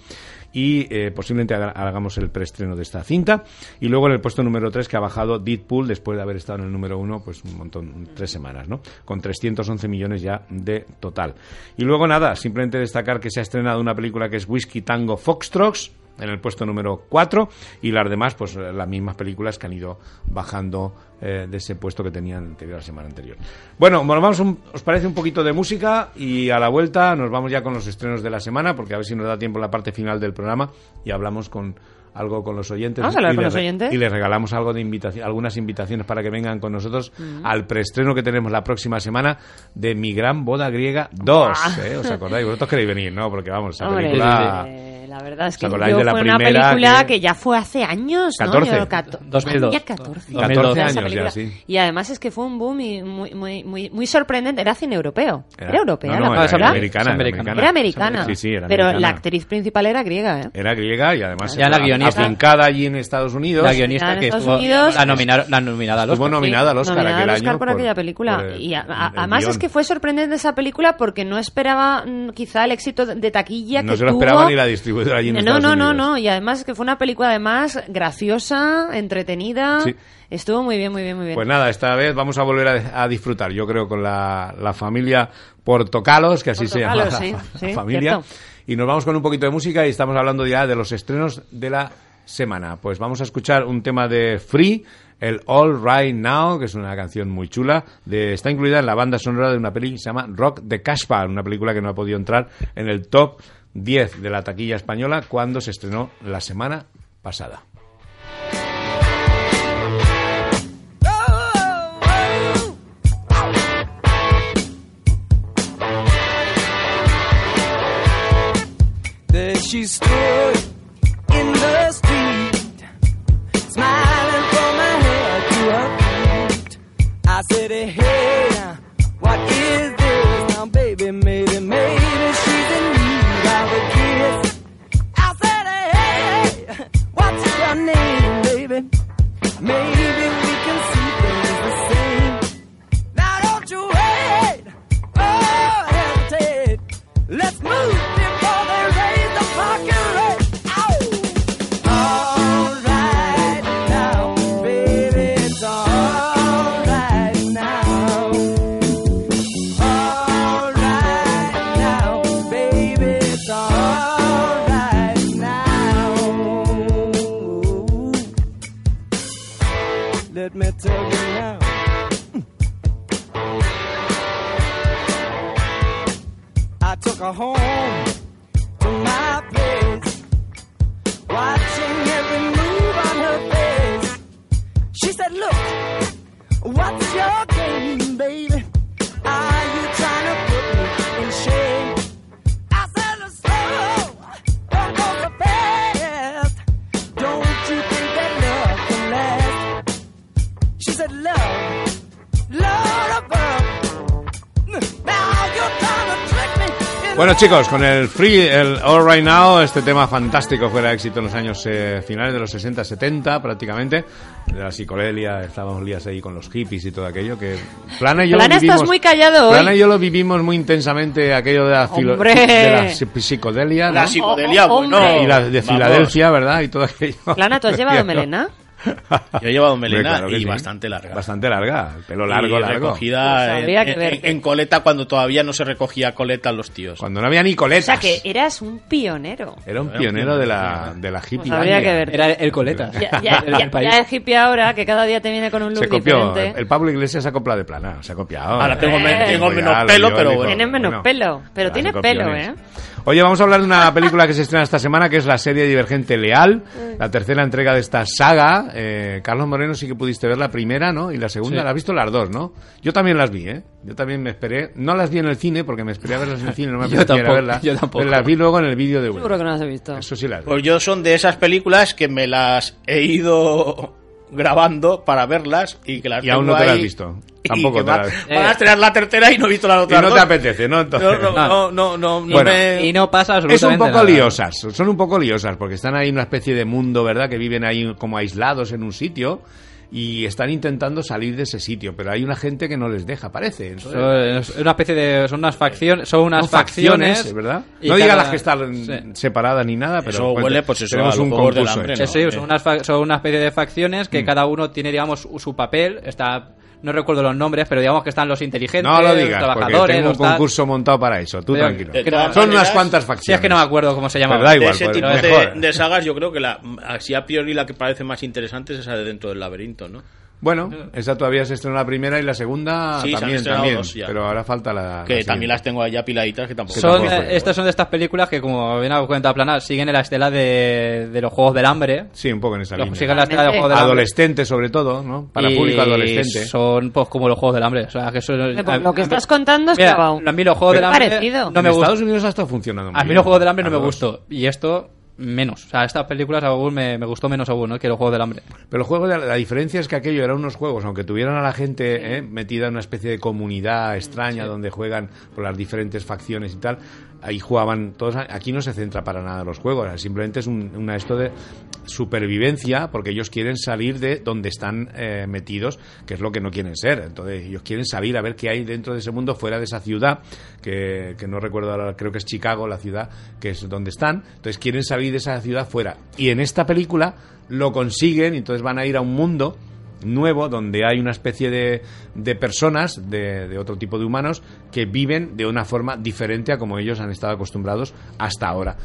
Speaker 2: y eh, posiblemente haga- hagamos el preestreno de esta cinta. Y luego en el puesto número 3 que ha bajado Deadpool después de haber estado en el número 1 pues un montón, tres semanas, ¿no? Con 311 millones ya de total. Y luego nada, simplemente destacar que se ha estrenado una película que es Whisky Tango Foxtrots en el puesto número 4 y las demás pues las mismas películas que han ido bajando eh, de ese puesto que tenían anterior la semana anterior. Bueno, nos vamos un- os parece un poquito de música y a la vuelta nos vamos ya con los estrenos de la semana porque a ver si nos da tiempo la parte final del programa y hablamos con algo con los oyentes
Speaker 20: Vamos a hablar
Speaker 2: y
Speaker 20: con
Speaker 2: les
Speaker 20: los oyentes.
Speaker 2: y les regalamos algo de invitación algunas invitaciones para que vengan con nosotros
Speaker 20: Mm.
Speaker 2: al preestreno que tenemos la próxima semana de Mi Gran Boda Griega 2
Speaker 20: Ah.
Speaker 2: ¿eh? ¿os acordáis? vosotros queréis venir ¿no? porque vamos esa película
Speaker 20: la verdad es
Speaker 2: ¿Os
Speaker 20: que yo
Speaker 2: de la
Speaker 20: fue una película
Speaker 2: que-
Speaker 20: que... ya fue hace años, ¿no?
Speaker 2: 14.
Speaker 20: Yo, cato-
Speaker 21: 2002.
Speaker 20: Ya 14.
Speaker 2: 14
Speaker 20: Esa
Speaker 2: años ya, sí.
Speaker 20: Y además es que fue un boom y muy, muy, muy, muy sorprendente. Era cine europeo. Era, europea
Speaker 2: no,
Speaker 20: la
Speaker 2: no, era
Speaker 20: película.
Speaker 2: americana, era
Speaker 21: americana.
Speaker 20: Era americana.
Speaker 2: Sí, sí, era
Speaker 20: pero
Speaker 2: americana.
Speaker 20: la actriz principal era griega, ¿eh?
Speaker 2: Era griega y además
Speaker 21: Ya la guionista-
Speaker 2: afincada allí en Estados Unidos.
Speaker 21: La guionista
Speaker 20: en
Speaker 21: que
Speaker 20: Estados
Speaker 21: estuvo
Speaker 20: Unidos-
Speaker 21: la, nominaron- la nominada al
Speaker 2: Estuvo
Speaker 21: Oscar.
Speaker 2: nominada al Oscar
Speaker 20: Nominada
Speaker 2: aquel
Speaker 20: al Oscar
Speaker 2: año
Speaker 20: por, aquella película.
Speaker 2: por el-
Speaker 20: y a- a- además es que fue sorprendente esa película porque no esperaba mm, quizá el éxito de, taquilla
Speaker 2: no
Speaker 20: que
Speaker 2: se lo esperaba ni la en
Speaker 20: no,
Speaker 2: Estados
Speaker 20: no, no,
Speaker 2: Unidos.
Speaker 20: no. Y además que fue una película además graciosa, entretenida.
Speaker 2: Sí.
Speaker 20: Estuvo muy bien, muy bien, muy bien.
Speaker 2: Pues nada, esta vez vamos a volver a, a disfrutar, yo creo, con la, la familia Portocalos, que así se llama la,
Speaker 20: sí,
Speaker 2: fa-
Speaker 20: sí,
Speaker 2: familia.
Speaker 20: cierto.
Speaker 2: Y nos vamos con un poquito de música y estamos hablando ya de los estrenos de la semana. Pues vamos a escuchar un tema de Free, el All Right Now, que es una canción muy chula. De, está incluida en la banda sonora de una peli que se llama Rock de Cashbar, una película que no ha podido entrar en el top 10 de la taquilla española cuando se estrenó la semana pasada.
Speaker 23: She stood in the street, smiling from her head to her feet. I said, hey,
Speaker 2: Bueno chicos, con el Free, el All Right Now, este tema fantástico fue el éxito en los años eh, finales de los 60, 70 prácticamente, de la psicodelia, estábamos lías ahí con los hippies y todo aquello, que Plana y yo
Speaker 20: Plana,
Speaker 2: lo vivimos,
Speaker 20: estás muy callado hoy.
Speaker 2: Plana y yo lo vivimos muy intensamente, aquello de la, filo- de la psi- psicodelia,
Speaker 22: La
Speaker 2: ¿no?
Speaker 22: psicodelia,
Speaker 20: Oh, oh,
Speaker 22: bueno.
Speaker 2: y la de
Speaker 22: Vamos.
Speaker 2: Filadelfia, ¿verdad? Y todo aquello.
Speaker 20: Plana, ¿tú has llevado melena?
Speaker 22: Yo he llevado melena
Speaker 2: Claro
Speaker 22: y
Speaker 2: sí.
Speaker 22: bastante larga.
Speaker 2: Bastante larga, el pelo largo,
Speaker 22: Y
Speaker 2: largo.
Speaker 22: recogida
Speaker 20: Pues
Speaker 22: en, coleta cuando todavía no se recogía coleta a los tíos.
Speaker 2: Cuando no había ni
Speaker 20: O
Speaker 2: coletas.
Speaker 20: sea que eras un pionero.
Speaker 2: Era un
Speaker 22: Era un
Speaker 2: pionero de la, de la hippie.
Speaker 20: Pues habría que ver.
Speaker 21: Era el coleta.
Speaker 20: Ya, ya,
Speaker 21: El- el
Speaker 20: ya,
Speaker 21: país.
Speaker 20: ya es hippie ahora, que cada día te viene con un look
Speaker 2: Se copió.
Speaker 20: diferente.
Speaker 2: El Pablo Iglesias se ha copiado de plana. Se ha copiado.
Speaker 22: Ahora tengo,
Speaker 20: Eh.
Speaker 22: tengo menos
Speaker 2: lo
Speaker 22: pelo, pero bueno.
Speaker 20: Tienes menos
Speaker 2: bueno,
Speaker 20: pelo, pero
Speaker 2: las
Speaker 20: tiene pelo. ¿eh?
Speaker 2: Oye, vamos a hablar de una película que se estrena esta semana, que es la serie Divergente Leal,
Speaker 20: Mm.
Speaker 2: la tercera entrega de esta saga. Eh, Carlos Moreno sí que pudiste ver la primera, ¿no? Y la segunda,
Speaker 21: Sí.
Speaker 2: la has visto las dos, ¿no? Yo también las vi, ¿eh? Yo también me esperé, no las vi en el cine porque me esperé a verlas en el cine, no me apetecía ir a
Speaker 21: tampoco,
Speaker 2: verlas,
Speaker 21: yo tampoco.
Speaker 2: pero las vi luego en el vídeo de
Speaker 20: Seguro que no las he visto.
Speaker 2: Eso sí las vi.
Speaker 22: Pues yo son de esas películas que me las he ido grabando para verlas y que las
Speaker 2: Y aún no te las has visto.
Speaker 22: y
Speaker 2: Tampoco te las has
Speaker 22: Van a estrenar la tercera y no he visto las
Speaker 2: Y
Speaker 22: otras
Speaker 2: no te apetece, ¿no? Entonces-
Speaker 22: No, no, no, no, no, no
Speaker 2: Bueno,
Speaker 22: me-
Speaker 21: Y no pasa
Speaker 2: Es un
Speaker 21: absolutamente
Speaker 2: poco
Speaker 21: nada.
Speaker 2: liosas, son un poco liosas, porque están ahí en una especie de mundo, ¿verdad? Que viven ahí como aislados en un sitio y están intentando salir de ese sitio, pero hay una gente que no les deja, parece. Entonces,
Speaker 21: Son- Es una especie de. Son unas facciones. Son unas
Speaker 2: facciones,
Speaker 21: facciones.
Speaker 2: ¿verdad? No diga las que están
Speaker 21: Sí.
Speaker 2: separadas ni nada, pero
Speaker 22: Eso huele, pues eso,
Speaker 2: tenemos un concurso
Speaker 22: Hambre.
Speaker 21: Sí,
Speaker 22: Eh.
Speaker 21: son, unas son una especie de facciones que cada uno tiene, digamos, su papel. Está. No recuerdo los nombres, pero digamos que están los inteligentes,
Speaker 2: No lo
Speaker 21: los
Speaker 2: digas, porque
Speaker 21: trabajadores,
Speaker 2: tengo un
Speaker 21: los tal.
Speaker 2: concurso montado para eso, tú
Speaker 21: Pero-
Speaker 2: tranquilo. Son unas cuantas
Speaker 21: Sí,
Speaker 2: facciones.
Speaker 21: es que no me acuerdo cómo se llama.
Speaker 2: Pero da igual,
Speaker 22: de ese
Speaker 2: pues,
Speaker 22: tipo de sagas yo creo que la así a priori la que parece más interesante es esa de dentro del laberinto, ¿no?
Speaker 2: Bueno, esa todavía se estrenó la primera y la segunda
Speaker 22: Sí, se han
Speaker 2: también,
Speaker 22: estrenado
Speaker 2: también,
Speaker 22: dos
Speaker 2: pero ahora falta la...
Speaker 22: que
Speaker 2: la
Speaker 22: también las tengo allá piladitas que tampoco
Speaker 21: Son,
Speaker 2: tampoco
Speaker 21: eh, estas son de estas películas que, como bien ha comentado Plana, siguen en la estela de, de los Juegos del Hambre.
Speaker 2: Sí, un poco en esa
Speaker 21: Los-
Speaker 2: línea.
Speaker 21: siguen la estela de los Juegos del Hambre.
Speaker 2: Adolescente sobre todo, ¿no? Para
Speaker 21: Y
Speaker 2: público adolescente.
Speaker 21: Son pues como los Juegos del Hambre. O sea, que son,
Speaker 20: Eh, pues lo que estás contando es
Speaker 21: Mira,
Speaker 20: clavado.
Speaker 21: a mí los Juegos del Hambre
Speaker 20: Parecido.
Speaker 21: no me
Speaker 2: en. Estados Unidos ha estado funcionando muy
Speaker 21: A mí
Speaker 2: bien.
Speaker 21: los Juegos del Hambre no me gustó. Y esto, menos. O sea, estas películas aún me, me gustó menos aún, ¿no? Que los Juegos del Hambre.
Speaker 2: Pero los juegos, de- la diferencia es que aquello eran unos juegos, aunque tuvieran a la gente eh, metida en una especie de comunidad extraña donde juegan por las diferentes facciones y tal, ahí jugaban todos. Aquí no se centra para nada los juegos, simplemente es un, una esto de supervivencia, porque ellos quieren salir de donde están eh, metidos, que es lo que no quieren ser. Entonces, ellos quieren salir a ver qué hay dentro de ese mundo, fuera de esa ciudad, que, que no recuerdo ahora, creo que es Chicago, la ciudad, que es donde están. Entonces, quieren salir de esa ciudad fuera. Y en esta película lo consiguen, entonces van a ir a un mundo nuevo donde hay una especie de, de personas, de, de otro tipo de humanos, que viven de una forma diferente a como ellos han estado acostumbrados hasta ahora.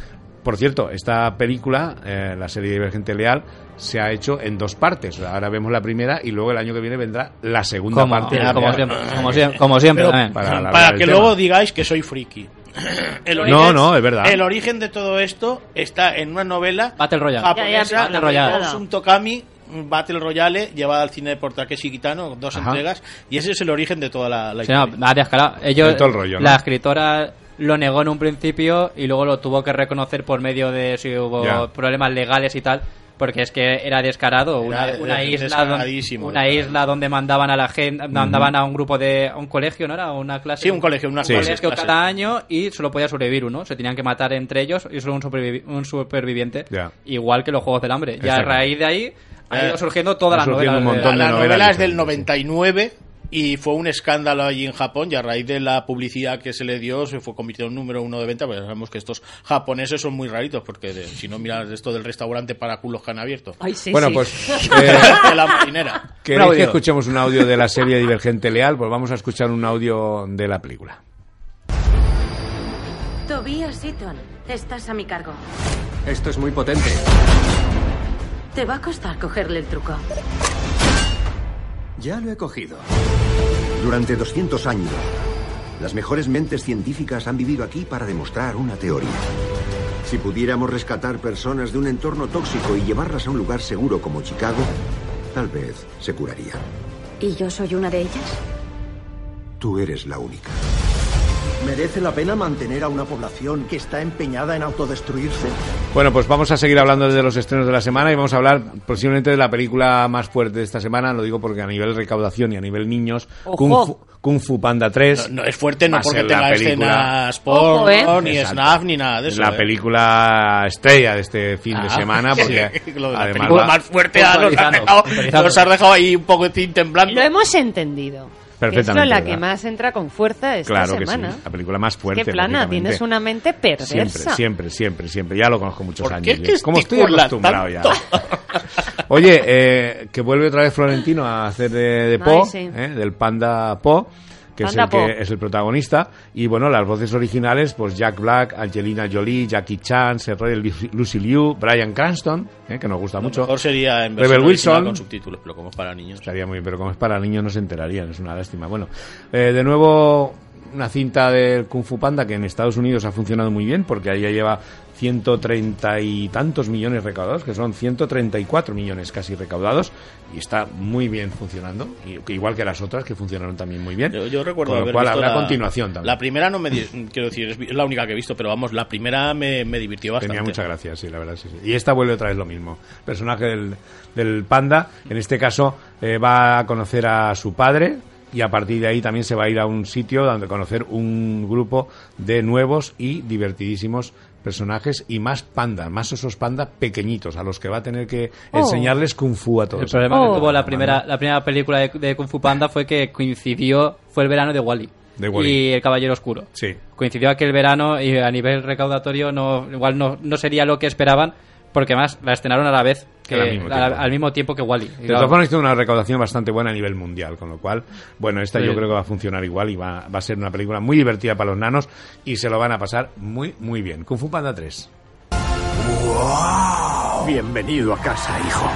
Speaker 2: Por cierto, esta película, eh, la serie Divergente Leal, se ha hecho en dos partes. Ahora vemos la primera y luego el año que viene vendrá la segunda
Speaker 21: Como,
Speaker 2: parte.
Speaker 21: como siempre, como siempre, como siempre
Speaker 22: Pero
Speaker 21: también.
Speaker 2: Para
Speaker 22: que luego digáis que soy friki. El
Speaker 2: No, no, es verdad.
Speaker 22: El origen de todo esto está en una novela
Speaker 21: Battle Royale.
Speaker 22: japonesa,
Speaker 20: Ya, ya,
Speaker 21: Battle Royale.
Speaker 22: Tokami, Battle Royale, llevada al cine por Takeshi Kitano, dos
Speaker 2: Ajá.
Speaker 22: entregas, y ese es el origen de toda la, la
Speaker 21: Sí, no,
Speaker 22: historia.
Speaker 21: descarado. Ellos,
Speaker 2: En todo el rollo, ¿no?
Speaker 21: La escritora lo negó en un principio y luego lo tuvo que reconocer por medio de si hubo problemas legales y tal. Porque es que era descarado, una,
Speaker 22: Era
Speaker 21: una isla,
Speaker 22: descaradísimo.
Speaker 21: donde, una isla donde mandaban a la gente, mandaban a un grupo de, a un colegio, ¿no era? Una clase.
Speaker 22: Sí, un colegio, una
Speaker 21: un
Speaker 2: Sí.
Speaker 21: colegio
Speaker 22: clase.
Speaker 21: cada año y solo podía sobrevivir uno. Se tenían que matar entre ellos y solo un, supervivi- un superviviente. Igual que los Juegos del Hambre. Y a raíz de ahí ha
Speaker 22: Eh,
Speaker 21: ido surgiendo todas las novelas.
Speaker 2: un
Speaker 21: de-
Speaker 2: montón
Speaker 22: La,
Speaker 2: de
Speaker 22: la
Speaker 2: novelas
Speaker 22: novela es del
Speaker 2: diferentes,
Speaker 22: 99 y fue un escándalo allí en Japón y a raíz de la publicidad que se le dio se fue convirtiendo en número uno de venta, pero sabemos que estos japoneses son muy raritos porque de- si no miras esto del restaurante para culos que han abierto.
Speaker 20: Ay, sí,
Speaker 2: Bueno,
Speaker 20: sí.
Speaker 2: pues eh,
Speaker 22: de la marinera.
Speaker 2: ¿queréis
Speaker 21: audio.
Speaker 2: que escuchemos un audio de la serie Divergente Leal? Pues vamos a escuchar un audio de la película.
Speaker 8: Tobias Eaton, estás a mi cargo.
Speaker 5: Esto es muy potente.
Speaker 8: Te va a costar cogerle el truco.
Speaker 5: Ya lo he cogido. Durante 200 años
Speaker 24: Las mejores mentes científicas han vivido aquí para demostrar una teoría. Si pudiéramos rescatar personas de un entorno tóxico y llevarlas a un lugar seguro como Chicago, tal vez se curarían.
Speaker 8: ¿Y yo soy una de ellas?
Speaker 24: Tú eres la única.
Speaker 25: ¿Merece la pena mantener a una población que está empeñada en autodestruirse?
Speaker 2: Bueno, pues vamos a seguir hablando de los estrenos de la semana y vamos a hablar posiblemente de la película más fuerte de esta semana. Lo digo porque a nivel recaudación y a nivel niños. Kung Fu, Kung Fu Panda 3.
Speaker 22: No, no es fuerte no porque tenga
Speaker 2: película-
Speaker 22: escenas porno,
Speaker 2: Ojo, ¿eh?
Speaker 22: ni
Speaker 2: Exacto.
Speaker 22: snaf, ni nada de eso.
Speaker 2: La
Speaker 22: ¿eh?
Speaker 2: película estrella de este fin de
Speaker 22: Ah,
Speaker 2: semana, porque
Speaker 22: Lo de la
Speaker 2: además
Speaker 22: película
Speaker 2: va-
Speaker 22: más fuerte ah, nos, has dejado, nos has dejado ahí un poco temblando.
Speaker 20: Lo hemos entendido.
Speaker 2: Perfectamente,
Speaker 20: Es la
Speaker 2: ¿verdad?
Speaker 20: que más entra con fuerza esta
Speaker 2: Claro que
Speaker 20: semana.
Speaker 2: sí, la película más fuerte.
Speaker 20: Qué plana, tienes una mente perversa.
Speaker 2: Siempre, siempre, siempre, siempre. Ya lo conozco muchos
Speaker 20: ¿Por
Speaker 2: años.
Speaker 20: qué es
Speaker 2: ya.
Speaker 20: que
Speaker 2: Como estoy acostumbrado ya.
Speaker 20: tanto?
Speaker 2: Oye, eh, que vuelve otra vez Florentino a hacer de, de Po,
Speaker 20: Ay, sí.
Speaker 2: eh, del panda Po, que es el
Speaker 20: Po.
Speaker 2: que es el protagonista. Y bueno, las voces originales, pues Jack Black, Angelina Jolie, Jackie Chan, Rogen, Lucy- Liu, Brian Cranston, eh, que nos gusta
Speaker 22: Lo
Speaker 2: mucho.
Speaker 22: mejor sería en
Speaker 2: Rebel
Speaker 22: versión original
Speaker 2: Wilson.
Speaker 22: con subtítulos, pero como es para niños.
Speaker 2: Estaría muy bien, pero como es para niños no se enterarían, es una lástima. Bueno, eh, de nuevo una cinta del Kung Fu Panda que en Estados Unidos ha funcionado muy bien porque ahí ya lleva 130 y tantos millones recaudados, que son 134 millones casi recaudados y está muy bien funcionando, igual que las otras que funcionaron también muy bien.
Speaker 22: Yo, yo recuerdo
Speaker 2: Con lo cual
Speaker 22: visto
Speaker 2: habrá
Speaker 22: la,
Speaker 2: continuación también.
Speaker 22: La primera no me quiero decir, es la única que he visto, pero vamos, la primera me, me divirtió bastante.
Speaker 2: Tenía mucha gracia, sí, la verdad, sí, sí. Y esta vuelve otra vez lo mismo. Personaje del, del panda, en este caso, eh, va a conocer a su padre y a partir de ahí también se va a ir a un sitio donde conocer un grupo de nuevos y divertidísimos personajes y más pandas, más esos pandas pequeñitos a los que va a tener que
Speaker 21: Oh.
Speaker 2: enseñarles kung fu a todos.
Speaker 21: El problema que tuvo la primera, la primera película de, de Kung Fu Panda fue que coincidió, fue el verano de Wally.
Speaker 2: De Wall-E.
Speaker 21: Y El Caballero Oscuro.
Speaker 2: Sí.
Speaker 21: Coincidió aquel verano y a nivel recaudatorio no, igual no, no sería lo que esperaban, porque más la estrenaron a la vez, que,
Speaker 2: Al mismo
Speaker 21: al mismo tiempo que Wally.
Speaker 2: De todas formas, hizo una recaudación bastante buena a nivel mundial, con lo cual, bueno, esta
Speaker 21: Sí.
Speaker 2: yo creo que va a funcionar igual y va, va a ser una película muy divertida para los nanos y se lo van a pasar muy, muy bien. Kung Fu Panda 3.
Speaker 26: Bienvenido a casa, hijo.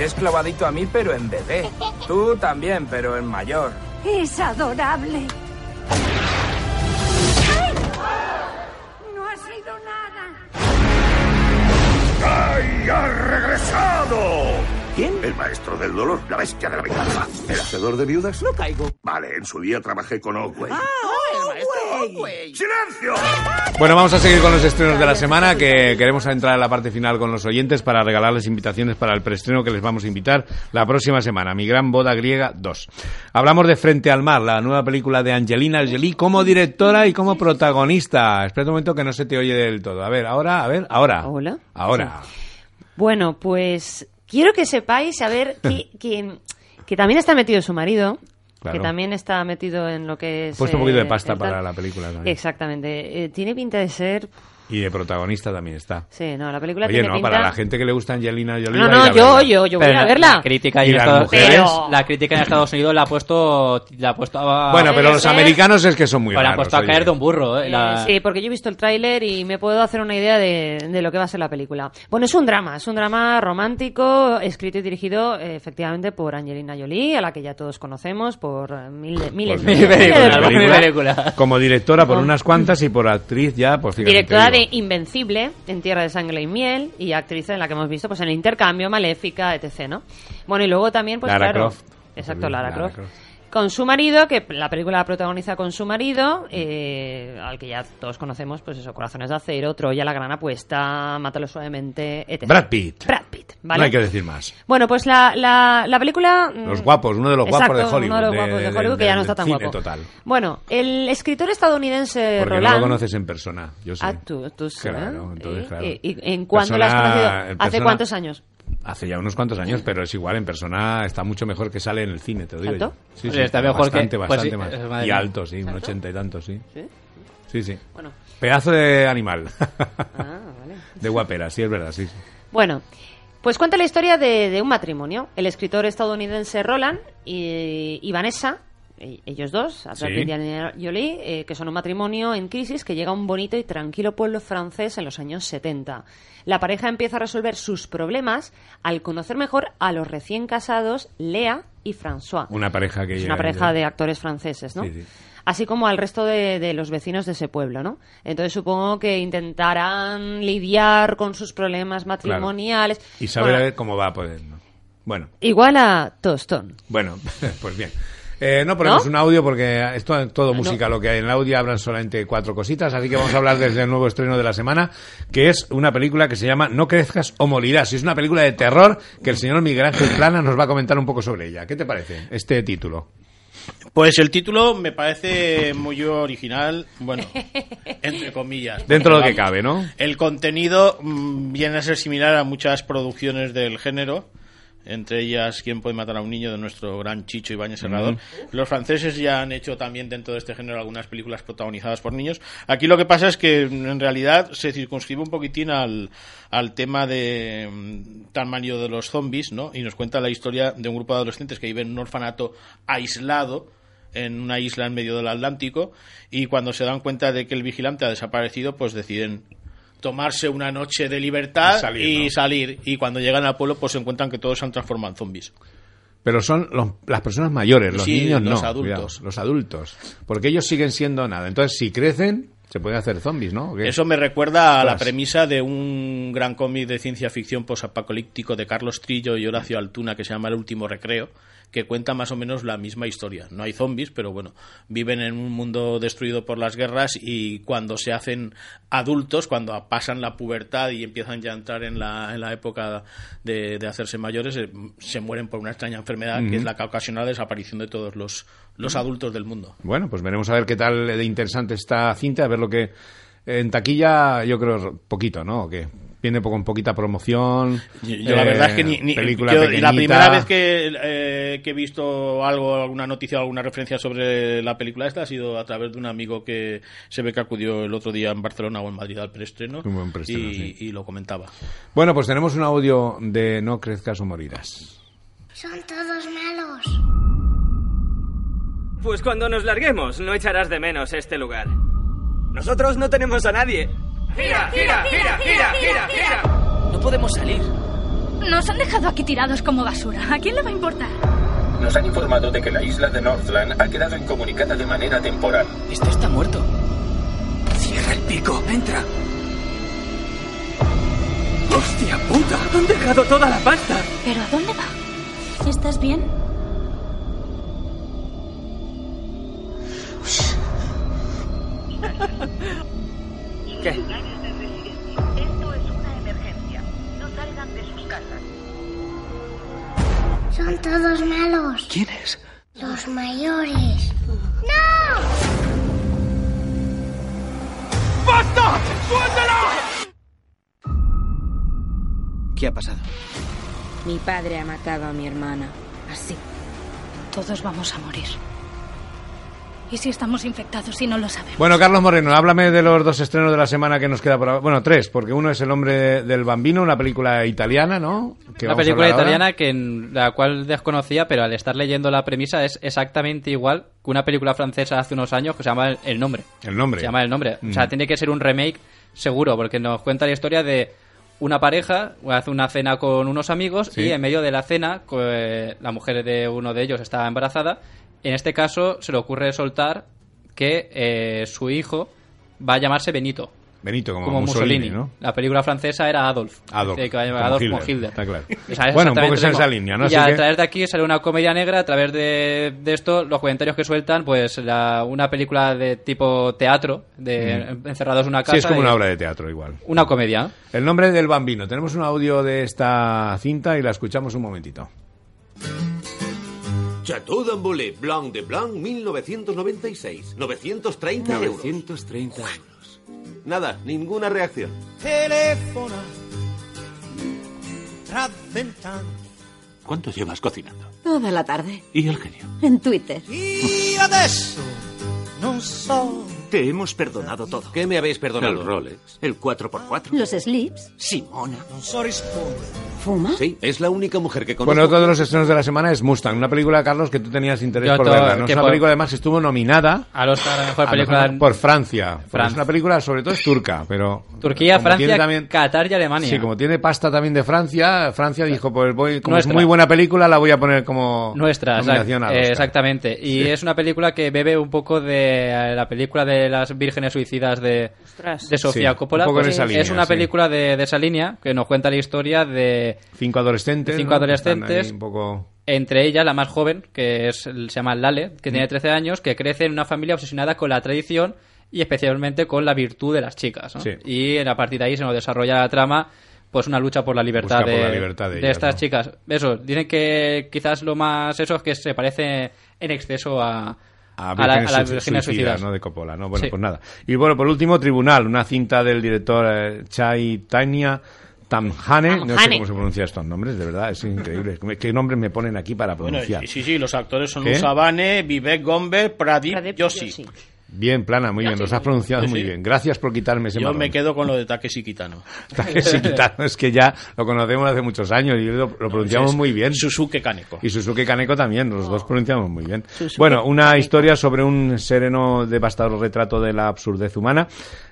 Speaker 27: Es clavadito a mí, pero en bebé. Tú también, pero en mayor.
Speaker 10: Es adorable. Nada.
Speaker 26: ¡Ay, ha regresado! ¿Quién? El maestro del dolor, la bestia de la venganza. ¿El hacedor de viudas? No caigo. Vale, en su día trabajé con Oakway.
Speaker 10: Ah,
Speaker 26: el maestro Oakway! ¡Silencio!
Speaker 2: Bueno, vamos a seguir con los estrenos de la semana, que queremos entrar en la parte final con los oyentes para regalarles invitaciones para el preestreno que les vamos a invitar la próxima semana, Mi Gran Boda Griega 2. Hablamos de Frente al Mar, la nueva película de Angelina Jolie como directora y como protagonista. Espera un momento que no se te oye del todo. A ver, ahora, a ver, ahora.
Speaker 20: Hola.
Speaker 2: Ahora.
Speaker 20: Bueno, pues quiero que sepáis, a ver, que, que, que también está metido su marido,
Speaker 2: Claro.
Speaker 20: que también está metido en lo que es...
Speaker 2: Puesto un poquito de
Speaker 20: eh,
Speaker 2: pasta para la película también.
Speaker 20: Exactamente. Eh, tiene pinta de ser...
Speaker 2: Y de protagonista también está.
Speaker 20: Sí, no, la película
Speaker 2: Oye,
Speaker 20: tiene
Speaker 2: no,
Speaker 20: pinta...
Speaker 2: para la gente que le gusta Angelina Jolie.
Speaker 20: No, no, yo, yo, yo voy
Speaker 21: Pero
Speaker 20: a
Speaker 21: la-
Speaker 20: verla.
Speaker 21: La crítica,
Speaker 2: Y
Speaker 21: en
Speaker 2: las
Speaker 21: Estados,
Speaker 2: mujeres.
Speaker 21: Pero- la crítica en Estados Unidos la ha puesto, la ha puesto a,
Speaker 2: Bueno, pero los americanos es que son muy
Speaker 21: la han puesto a
Speaker 2: oye.
Speaker 21: caer de un burro. eh, la-
Speaker 20: Sí, porque yo he visto el tráiler y me puedo hacer una idea de, de lo que va a ser la película. Bueno, es un drama, es un drama romántico, escrito y dirigido eh, efectivamente por Angelina Jolie, a la que ya todos conocemos por mil de- miles
Speaker 2: Pues
Speaker 20: de
Speaker 2: mira,
Speaker 20: miles de
Speaker 2: película.
Speaker 20: películas.
Speaker 21: película.
Speaker 2: Como directora por unas cuantas y por actriz ya, pues fíjate,
Speaker 20: Directora de. Invencible, en Tierra de Sangre y Miel, y actriz en la que hemos visto pues en el intercambio, Maléfica, etc. ¿no? Bueno, y luego también, pues
Speaker 2: Lara
Speaker 20: claro.
Speaker 2: Croft.
Speaker 20: Exacto, Lara,
Speaker 2: Lara
Speaker 20: Croft. Con su marido, que la película la protagoniza con su marido, eh, al que ya todos conocemos, pues eso, Corazones de Acero, Troya, La Gran Apuesta, Mátalo Suavemente, etc.
Speaker 2: Brad Pitt.
Speaker 20: Brad Pitt, ¿vale?
Speaker 2: No hay que decir más.
Speaker 20: Bueno, pues la, la, la película... mm,
Speaker 2: Los guapos, uno de los guapos de Hollywood.
Speaker 20: uno de los guapos de Hollywood, que ya no está tan guapo.
Speaker 2: total.
Speaker 20: Bueno, el escritor estadounidense
Speaker 2: Porque no
Speaker 20: Roland...
Speaker 2: lo conoces en persona. Yo sí.
Speaker 20: Ah, tú, tú sí,
Speaker 2: Claro,
Speaker 20: ¿eh?
Speaker 2: entonces,
Speaker 20: ¿Y-
Speaker 2: claro.
Speaker 20: y- y en cuándo la has conocido? ¿Hace
Speaker 2: persona-
Speaker 20: cuántos años?
Speaker 2: Hace ya unos cuantos años, pero es igual, en persona está mucho mejor que sale en el cine, te lo digo
Speaker 20: ¿Alto?
Speaker 2: yo. Sí,
Speaker 21: Oye,
Speaker 2: sí,
Speaker 21: está mejor
Speaker 2: bastante,
Speaker 21: que- pues
Speaker 2: bastante
Speaker 21: sí,
Speaker 2: más. Y alto, sí, un ochenta y tantos, sí.
Speaker 20: ¿Sí?
Speaker 2: Sí, sí.
Speaker 20: Bueno.
Speaker 2: Pedazo de animal.
Speaker 20: Ah, vale.
Speaker 2: de guapera, sí, es verdad, sí. sí.
Speaker 20: Bueno, pues cuenta la historia de, de un matrimonio. El escritor estadounidense Roland y, y Vanessa, ellos dos, Brad
Speaker 2: Sí.
Speaker 20: Pitt y Angelina Jolie, eh, que son un matrimonio en crisis que llega a un bonito y tranquilo pueblo francés en los años 70. La pareja empieza a resolver sus problemas al conocer mejor a los recién casados Lea y François.
Speaker 2: Una pareja que
Speaker 20: Es
Speaker 2: llega
Speaker 20: una pareja de actores franceses, ¿no?
Speaker 2: Sí, sí.
Speaker 20: así como al resto de, de los vecinos de ese pueblo, ¿no? Entonces supongo que intentarán lidiar con sus problemas matrimoniales.
Speaker 2: Y saber
Speaker 20: Bueno,
Speaker 2: a ver cómo va a poder. ¿no? Bueno,
Speaker 20: Igual a Tostón.
Speaker 2: bueno, pues bien. Eh, no ponemos
Speaker 20: ¿No?
Speaker 2: un audio porque esto es todo
Speaker 20: no.
Speaker 2: música lo que hay en el audio, hablan solamente cuatro cositas, así que vamos a hablar desde el nuevo estreno de la semana, que es una película que se llama No crezcas o morirás. Y es una película de terror que el señor Miguel Ángel Plana nos va a comentar un poco sobre ella. ¿Qué te parece este título?
Speaker 22: Pues el título me parece muy original, bueno, entre comillas.
Speaker 2: Dentro de lo que cabe, ¿no?
Speaker 22: El contenido mm, viene a ser similar a muchas producciones del género, entre ellas ¿Quién puede matar a un niño? de nuestro gran Chicho Ibáñez Serrador.
Speaker 2: Ujú.
Speaker 22: Los franceses ya han hecho también dentro de este género algunas películas protagonizadas por niños. Aquí lo que pasa es que mm, en realidad se circunscribe un poquitín al, al tema de mm, tan manio de los zombies, ¿no? Y nos cuenta la historia de un grupo de adolescentes que viven en un orfanato aislado en una isla en medio del Atlántico y cuando se dan cuenta de que el vigilante ha desaparecido, pues deciden tomarse una noche de libertad
Speaker 2: Y salir,
Speaker 22: y
Speaker 2: ¿no?
Speaker 22: salir. Y cuando llegan al pueblo, pues se encuentran que todos se han transformado en zombies.
Speaker 2: Pero son los- las personas mayores, los
Speaker 22: Sí,
Speaker 2: niños
Speaker 22: los
Speaker 2: no.
Speaker 22: adultos.
Speaker 2: cuidado, los adultos. Porque ellos siguen siendo nada. Entonces, si crecen, se pueden hacer zombies, ¿no?
Speaker 22: Eso me recuerda a la premisa de un gran cómic de ciencia ficción posapocalíptico de Carlos Trillo y Horacio Altuna que se llama El último recreo, que cuenta más o menos la misma historia. No hay zombies, pero bueno, viven en un mundo destruido por las guerras y cuando se hacen adultos, cuando pasan la pubertad y empiezan ya a entrar en la, en la época de, de hacerse mayores, eh, se mueren por una extraña enfermedad que es la que ocasiona la desaparición de todos los, los adultos del mundo.
Speaker 2: Bueno, pues veremos a ver qué tal de interesante esta cinta, a ver lo que en taquilla yo creo poquito, ¿no? ¿O qué? Viene con poquita promoción.
Speaker 22: Yo, yo la verdad es que ni, ni-
Speaker 2: película
Speaker 22: yo la primera vez que, eh, que he visto algo, alguna noticia, alguna referencia sobre la película esta ha sido a través de un amigo que se ve que acudió el otro día en Barcelona o en Madrid al preestreno,
Speaker 2: preestreno,
Speaker 22: y,
Speaker 2: sí.
Speaker 22: y lo comentaba.
Speaker 2: Bueno, pues tenemos un audio de No crezcas o morirás.
Speaker 18: Son todos malos.
Speaker 28: Pues cuando nos larguemos, no echarás de menos este lugar. Nosotros no tenemos a nadie.
Speaker 18: ¡Gira, gira, gira, gira, gira, gira!
Speaker 28: No podemos salir.
Speaker 18: Nos han dejado aquí tirados como basura. ¿A quién le va a importar?
Speaker 29: Nos han informado de que la isla de Northland ha quedado incomunicada de manera temporal.
Speaker 28: Esto está muerto. Cierra el pico, entra. ¡Hostia puta! ¡Han dejado toda la pasta!
Speaker 18: ¿Pero a dónde va? ¿Estás bien?
Speaker 28: ¿Qué?
Speaker 10: Esto es una emergencia. No salgan de sus casas.
Speaker 18: Son todos malos.
Speaker 28: ¿Quiénes?
Speaker 18: Los mayores. ¡No!
Speaker 28: ¡Basta! ¡Suéltala! ¿Qué ha pasado?
Speaker 30: Mi padre ha matado a mi hermana. Así.
Speaker 18: Todos vamos a morir. ¿Y si estamos infectados y no lo sabemos?
Speaker 2: Bueno, Carlos Moreno, háblame de los dos estrenos de la semana que nos queda por ahora. Bueno, tres, porque uno es El hombre del bambino, una película italiana, ¿no? Que
Speaker 21: Una película
Speaker 2: ahora.
Speaker 21: italiana que en la cual desconocía, pero al estar leyendo la premisa es exactamente igual que una película francesa hace unos años que se llama El, El Nombre.
Speaker 2: El nombre.
Speaker 21: Se llama El Nombre.
Speaker 2: Mm.
Speaker 21: O sea, tiene que ser un remake seguro, porque nos cuenta la historia de una pareja, hace una cena con unos amigos
Speaker 2: Sí.
Speaker 21: y en medio de la cena eh, la mujer de uno de ellos está embarazada. En este caso se le ocurre soltar que eh, su hijo va a llamarse Benito.
Speaker 2: Benito, como,
Speaker 21: Como
Speaker 2: Mussolini,
Speaker 21: Mussolini.
Speaker 2: ¿no?
Speaker 21: La película francesa era Adolf.
Speaker 2: Adolf,
Speaker 21: que Adolf
Speaker 2: Hitler,
Speaker 21: con Hitler.
Speaker 2: está claro.
Speaker 21: O sea, es
Speaker 2: Bueno, un poco esa
Speaker 21: mismo.
Speaker 2: línea, ¿no?
Speaker 21: Y
Speaker 2: Así
Speaker 21: a
Speaker 2: que-
Speaker 21: través de aquí sale una comedia negra, a través de, de esto, los comentarios que sueltan, pues la- una película de tipo teatro, de
Speaker 2: Mm.
Speaker 21: encerrados en una casa.
Speaker 2: Sí, es como
Speaker 21: y-
Speaker 2: una obra de teatro igual.
Speaker 21: Una comedia.
Speaker 2: El nombre del bambino. Tenemos un audio de esta cinta y la escuchamos un momentito.
Speaker 31: Chateau d'Ambolé Blanc de Blanc 1996. 930 euros.
Speaker 5: 930
Speaker 31: euros. Nada, ninguna reacción.
Speaker 23: Telefona.
Speaker 31: ¿Cuánto llevas cocinando?
Speaker 10: Toda la tarde.
Speaker 31: ¿Y el genio?
Speaker 10: En Twitter.
Speaker 23: Io adesso non so.
Speaker 32: Te hemos perdonado todo.
Speaker 31: ¿Qué me habéis perdonado?
Speaker 32: El Rolex. El 4x4.
Speaker 10: Los slips.
Speaker 32: Simona.
Speaker 10: ¿Fuma?
Speaker 31: Sí, es la única mujer que conozco.
Speaker 2: Bueno, otro de los estrenos de la semana es Mustang, una película, Carlos, que tú tenías interés
Speaker 21: Yo
Speaker 2: por verla. ¿no? Es una
Speaker 21: por-
Speaker 2: película, además, que estuvo nominada
Speaker 21: Al Oscar a la mejor
Speaker 2: a
Speaker 21: película
Speaker 2: mejor- por Francia. Porque
Speaker 21: Francia.
Speaker 2: Es una película, sobre todo, es turca, pero...
Speaker 21: Turquía,
Speaker 2: como
Speaker 21: Francia,
Speaker 2: también-
Speaker 21: Qatar y Alemania.
Speaker 2: Sí, como tiene pasta también de Francia, Francia dijo, pues voy, como es
Speaker 21: Nuestra.
Speaker 2: muy buena película, la voy a poner como
Speaker 21: Nuestra,
Speaker 2: nominación
Speaker 21: exact- eh,
Speaker 2: Oscar.
Speaker 21: exactamente. Y
Speaker 2: Sí.
Speaker 21: es una película que bebe un poco de eh, la película de las vírgenes suicidas de, de Sofía
Speaker 2: Sí,
Speaker 21: Coppola.
Speaker 2: un poco en esa
Speaker 21: es
Speaker 2: línea,
Speaker 21: una
Speaker 2: sí.
Speaker 21: película de, de esa línea que nos cuenta la historia de
Speaker 2: Cinco adolescentes.
Speaker 21: cinco adolescentes.
Speaker 2: ahí un poco...
Speaker 21: Entre ellas, la más joven, que es, se llama Lale, que
Speaker 2: Mm.
Speaker 21: tiene 13 años, que crece en una familia obsesionada con la tradición y especialmente con la virtud de las chicas. ¿no?
Speaker 2: Sí.
Speaker 21: Y a partir de ahí se nos desarrolla la trama, pues una lucha por la libertad, de,
Speaker 2: por la libertad de ellas,
Speaker 21: estas
Speaker 2: ¿no?
Speaker 21: chicas. Eso, dicen que quizás lo más eso es que se parece en exceso a,
Speaker 2: a
Speaker 21: a la- a
Speaker 2: Vírgenes
Speaker 21: las
Speaker 2: Sui-
Speaker 21: vírgenes
Speaker 2: Suicidas,
Speaker 21: suicidas.
Speaker 2: ¿no? De Coppola, ¿no? Bueno,
Speaker 21: Sí.
Speaker 2: pues nada. Y bueno, por último, Tribunal, una cinta del director eh, Chai Tanya Tamhane, no sé cómo se pronuncia estos nombres, de verdad, es increíble. ¿Qué nombres me ponen aquí para
Speaker 22: Bueno,
Speaker 2: pronunciar?
Speaker 22: sí, sí, los actores son
Speaker 2: ¿Qué?
Speaker 22: Usabane, Vivek Gombe, Pradip, Yoshi.
Speaker 2: Bien, Plana, muy bien, los has pronunciado
Speaker 22: Sí,
Speaker 2: muy bien. Gracias por quitarme ese
Speaker 22: Yo
Speaker 2: marrón.
Speaker 22: me quedo con lo de Takeshi Kitano.
Speaker 2: Takeshi Kitano, es que ya lo conocemos hace muchos años y lo, lo pronunciamos
Speaker 22: es
Speaker 2: muy bien.
Speaker 22: Suzuki Kaneko.
Speaker 2: Y Suzuki Kaneko también, los dos pronunciamos muy bien. Bueno, una historia sobre un sereno, devastador retrato de la absurdez humana,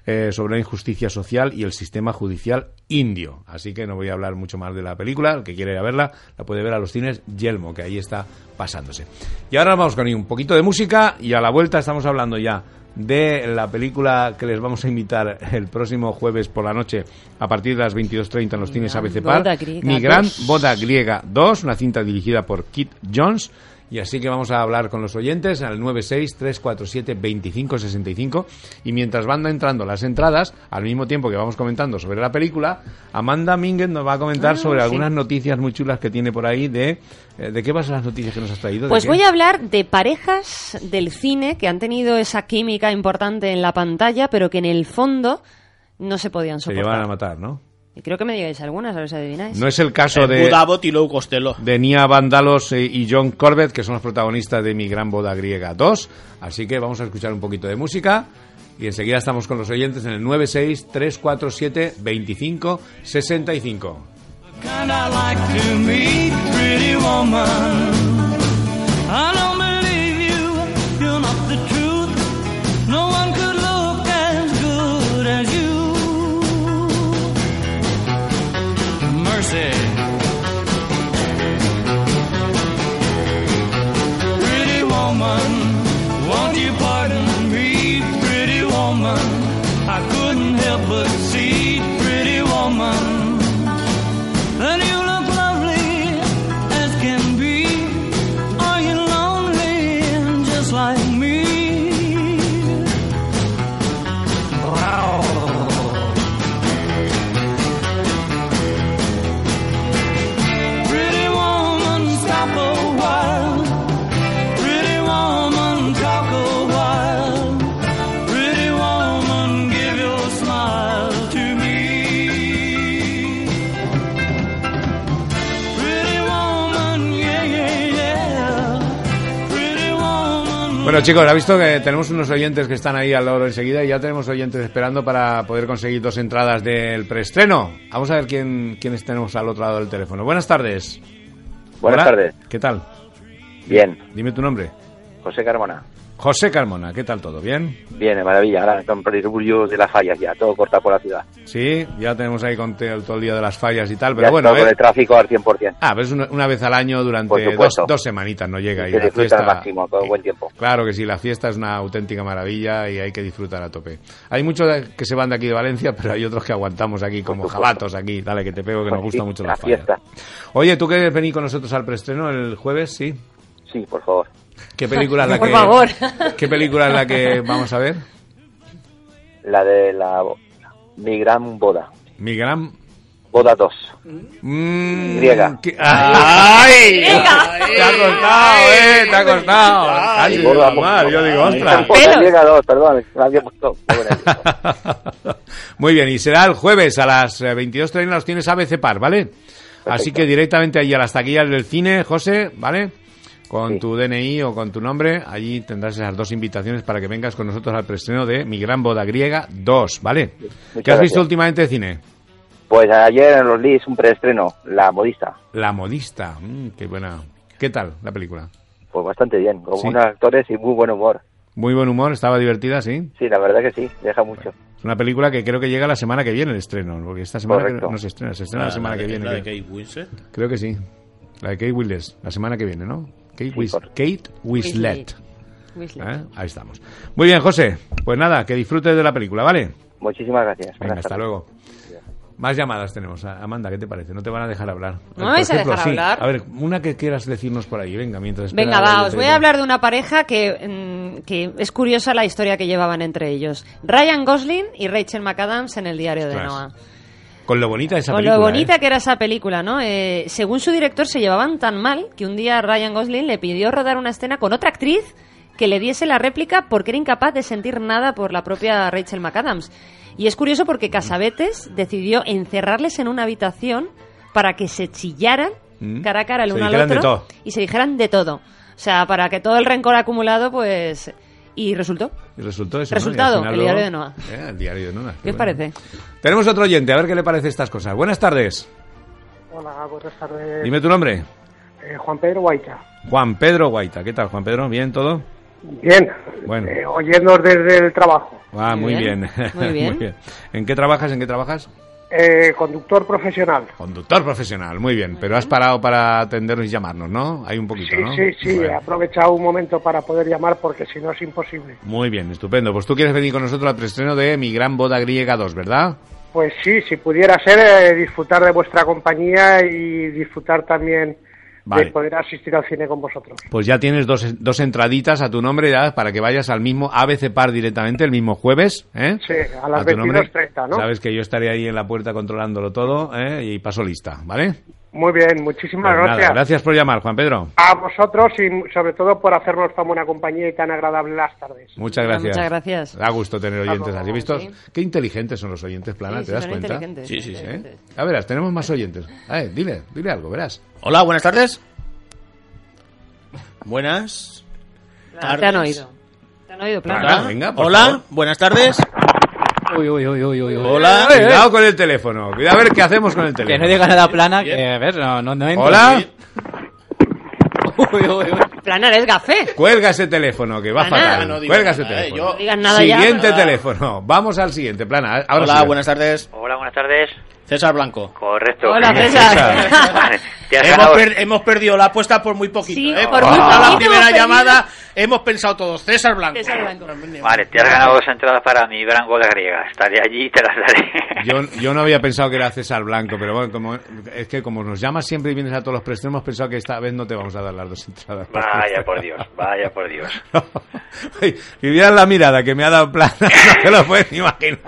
Speaker 2: eh, sobre la injusticia social y el sistema judicial indio. Así que no voy a hablar mucho más de la película. El que quiera ir a verla, la puede ver a los cines Yelmo, que ahí está pasándose. Y ahora vamos con un poquito de música y a la vuelta estamos hablando ya de la película que les vamos a invitar el próximo jueves por la noche a partir de las 22.30 en los cines ABC Par. Mi gran
Speaker 20: 2.
Speaker 2: boda griega 2, una cinta dirigida por Kit Jones. Y así que vamos a hablar con los oyentes al 963472565 y mientras van entrando las entradas, al mismo tiempo que vamos comentando sobre la película, Amanda Mingen nos va a comentar
Speaker 20: Ah,
Speaker 2: sobre
Speaker 20: sí.
Speaker 2: algunas noticias muy chulas que tiene por ahí de eh, ¿de qué vas las noticias que nos has traído? ¿De
Speaker 20: Pues voy a hablar de parejas del cine que han tenido esa química importante en la pantalla, pero que en el fondo no se podían
Speaker 2: se llevan a
Speaker 20: soportar.
Speaker 2: matar, ¿no?
Speaker 20: Y creo que me digáis algunas, a ver si adivináis.
Speaker 2: No es el caso
Speaker 22: El
Speaker 2: de
Speaker 22: Budabot y Lou Costello.
Speaker 2: de Nia Vandalos eh, y John Corbett, que son los protagonistas de Mi Gran Boda Griega 2. Así que vamos a escuchar un poquito de música y enseguida estamos con los oyentes en el 963472565. Chicos, ha visto que tenemos unos oyentes que están ahí al lado enseguida y ya tenemos oyentes esperando para poder conseguir dos entradas del preestreno. Vamos a ver quién, quiénes tenemos al otro lado del teléfono. Buenas tardes.
Speaker 33: Buenas
Speaker 2: Hola,
Speaker 33: tardes.
Speaker 2: ¿Qué tal?
Speaker 33: Bien,
Speaker 2: Dime tu nombre.
Speaker 33: José Carmona.
Speaker 2: José Carmona, ¿qué tal todo? ¿Bien?
Speaker 33: Bien, maravilla. Ahora con orgullo de las fallas ya, todo cortado por la ciudad.
Speaker 2: Sí, ya tenemos ahí con todo el día de las fallas y tal, pero
Speaker 33: ya
Speaker 2: bueno,
Speaker 33: todo con el tráfico al 100%.
Speaker 2: Ah, pues una, una vez al año durante dos, semanitas no llega. Y
Speaker 33: Se
Speaker 2: la
Speaker 33: disfruta al
Speaker 2: fiesta,
Speaker 33: máximo, con buen tiempo.
Speaker 2: Claro que sí, la fiesta es una auténtica maravilla y hay que disfrutar a tope. Hay muchos que se van de aquí de Valencia, pero hay otros que aguantamos aquí como jabatos aquí. Dale, que te pego, que nos gusta
Speaker 33: Sí,
Speaker 2: mucho
Speaker 33: la
Speaker 2: la fallas. Oye, ¿tú quieres venir con nosotros al preestreno el jueves? Sí.
Speaker 33: Sí, por favor.
Speaker 2: ¿Qué película es la
Speaker 20: Por
Speaker 2: que
Speaker 20: favor.
Speaker 2: ¿Qué película es la que vamos a ver?
Speaker 33: La de la mi gran boda.
Speaker 2: Mi gran
Speaker 33: Boda 2.
Speaker 2: Mm,
Speaker 33: Griega.
Speaker 2: ¿qué- ¡Ay! Te ha costado, eh, te ha costado. Casi
Speaker 33: Boda
Speaker 2: más, yo digo, ostras.
Speaker 33: Griega 2, perdón. Me había puesto.
Speaker 2: Muy bien, y será el jueves a las eh, 22.30 los tienes ABC Par, ¿vale? Así que directamente ahí a las taquillas del cine, José, ¿vale? Con tu DNI o con tu nombre. Allí tendrás esas dos invitaciones para que vengas con nosotros al preestreno de Mi Gran Boda Griega 2, ¿vale? ¿Qué has
Speaker 33: gracias.
Speaker 2: visto últimamente de cine?
Speaker 33: Pues ayer en los Leeds un preestreno, La Modista.
Speaker 2: La modista. Mm, qué buena. ¿Qué tal la película?
Speaker 33: Pues bastante bien, con
Speaker 2: Sí.
Speaker 33: unos actores y muy buen humor.
Speaker 2: Muy buen humor, estaba divertida, sí.
Speaker 33: Sí, la verdad que sí, deja mucho.
Speaker 2: Es una película que creo que llega la semana que viene el estreno, porque esta semana que no se estrena, se estrena la,
Speaker 22: La-
Speaker 2: semana
Speaker 22: la
Speaker 2: que viene.
Speaker 22: la de
Speaker 2: creo.
Speaker 22: Kate Winslet.
Speaker 2: Creo que sí. La de Kate Winslet, la semana que viene, ¿no? Kate,
Speaker 33: Sí,
Speaker 2: Wis-. Kate. ¿Eh? Ahí estamos. Muy bien, José. Pues nada, que disfrutes de la película, ¿vale?
Speaker 33: Muchísimas gracias.
Speaker 2: Venga, hasta luego. Más llamadas tenemos. Amanda, ¿qué te parece? No te van a dejar hablar.
Speaker 20: ¿No me vais a dejar
Speaker 2: sí.
Speaker 20: hablar?
Speaker 2: A ver, una que quieras decirnos por ahí. Venga, mientras...
Speaker 20: Venga, va, os voy a hablar de una pareja que, mm, que es curiosa la historia que llevaban entre ellos. Ryan Gosling y Rachel McAdams en el diario de Noah.
Speaker 2: Con lo bonita de esa
Speaker 20: Con
Speaker 2: película.
Speaker 20: lo bonita
Speaker 2: ¿eh?
Speaker 20: que era esa película, ¿no? Eh, según su director, se llevaban tan mal que un día Ryan Gosling le pidió rodar una escena con otra actriz que le diese la réplica porque era incapaz de sentir nada por la propia Rachel McAdams. Y es curioso porque Casabetes decidió encerrarles en una habitación para que se chillaran
Speaker 2: Mm.
Speaker 20: cara a cara el uno al otro
Speaker 2: todo.
Speaker 20: y se dijeran de todo. O sea, para que todo el rencor acumulado, pues... Y resultó.
Speaker 2: Y resultó eso, ¿no? Y al
Speaker 20: Resultado,
Speaker 2: final
Speaker 20: el
Speaker 2: luego-
Speaker 20: diario de Noah.
Speaker 2: Eh, el diario de Noah.
Speaker 20: ¿Qué os parece?
Speaker 2: Tenemos otro oyente, a ver qué le parece estas cosas. Buenas tardes.
Speaker 34: Hola, buenas tardes.
Speaker 2: Dime tu nombre.
Speaker 34: Eh, Juan Pedro Guaita.
Speaker 2: Juan Pedro Guaita. ¿Qué tal, Juan Pedro? ¿Bien todo?
Speaker 34: Bien,
Speaker 2: Bueno.
Speaker 34: eh, oyendo desde el trabajo.
Speaker 2: Ah, muy
Speaker 34: Muy
Speaker 2: bien.
Speaker 34: bien, muy bien.
Speaker 2: ¿En qué trabajas? ¿En qué trabajas?
Speaker 34: Eh, conductor profesional.
Speaker 2: Conductor profesional, muy bien. Pero has parado para atendernos y llamarnos, ¿no? Hay un poquito,
Speaker 34: Sí,
Speaker 2: ¿no?
Speaker 34: sí, sí, he
Speaker 2: Bueno,
Speaker 34: aprovechado un momento para poder llamar porque si no es imposible.
Speaker 2: muy bien, estupendo. Pues tú quieres venir con nosotros al preestreno de Mi Gran Boda Griega 2, ¿verdad?
Speaker 34: Pues sí, si pudiera ser, eh, disfrutar de vuestra compañía y disfrutar también
Speaker 2: Vale.
Speaker 34: de poder asistir al cine con vosotros.
Speaker 2: Pues ya tienes dos, dos entraditas a tu nombre ya para que vayas al mismo ABC Par directamente el mismo jueves. ¿eh?
Speaker 34: Sí, a las
Speaker 2: tu nombre.
Speaker 34: 22.30, ¿no?
Speaker 2: Sabes que yo estaré ahí en la puerta controlándolo todo ¿eh? y paso lista, ¿vale?
Speaker 34: Muy bien, muchísimas
Speaker 2: Pues nada,
Speaker 34: gracias.
Speaker 2: gracias por llamar, Juan Pedro.
Speaker 34: A vosotros y sobre todo por hacernos tan buena compañía y tan agradable las tardes.
Speaker 2: Muchas gracias.
Speaker 20: Muchas gracias.
Speaker 2: Da gusto tener oyentes así. ¿Visto?
Speaker 20: Sí.
Speaker 2: Qué inteligentes son los oyentes, Plana,
Speaker 20: Sí,
Speaker 2: ¿te
Speaker 20: sí,
Speaker 2: das
Speaker 20: son
Speaker 2: cuenta?
Speaker 20: Sí, sí, sí.
Speaker 2: ¿Eh? A verás, tenemos más oyentes. A ver, dile, dile algo, verás.
Speaker 22: Hola, buenas tardes. Buenas.
Speaker 20: Te han oído. Te han oído,
Speaker 2: Plana,
Speaker 20: Plana.
Speaker 2: Venga, por
Speaker 22: Hola,
Speaker 2: favor.
Speaker 22: buenas tardes.
Speaker 21: Uy, uy, uy, uy, uy.
Speaker 22: Hola.
Speaker 2: Cuidado con el teléfono. Cuidado a ver qué hacemos con el teléfono.
Speaker 21: Que no diga nada plana, que a ver, no, no, no entro.
Speaker 2: Hola.
Speaker 21: Uy, uy, uy.
Speaker 20: Plana, eres gafé.
Speaker 2: Cuelga ese teléfono, que va
Speaker 20: Plana.
Speaker 2: fatal.
Speaker 22: No digo
Speaker 2: Cuelga ese
Speaker 22: nada, eh,
Speaker 2: teléfono.
Speaker 22: yo-
Speaker 20: No digas nada ya.
Speaker 2: Siguiente teléfono. Vamos al siguiente, Plana. Ahora
Speaker 22: Hola,
Speaker 2: sí.
Speaker 22: buenas tardes.
Speaker 35: Hola, buenas tardes.
Speaker 22: César Blanco.
Speaker 35: Correcto.
Speaker 20: Hola, César.
Speaker 35: Has
Speaker 22: Hemos, per- hemos perdido la apuesta por muy poquito.
Speaker 20: Sí,
Speaker 22: ¿eh?
Speaker 20: por
Speaker 22: Porque
Speaker 20: muy
Speaker 22: hasta la
Speaker 20: poquito
Speaker 22: primera
Speaker 20: hemos
Speaker 22: llamada hemos pensado todos. César Blanco.
Speaker 20: César Blanco.
Speaker 35: Vale, te has ganado dos entradas para mi gran boda griega. Estaré allí y te las daré.
Speaker 2: Yo, yo no había pensado que era César Blanco, pero bueno, como, es que como nos llamas siempre y vienes a todos los preestrenos, hemos pensado que esta vez no te vamos a dar las dos entradas.
Speaker 35: Vaya por Dios, vaya por Dios.
Speaker 2: Ay, Si vieras la mirada que me ha dado Plana, no te lo puedes ni imaginar.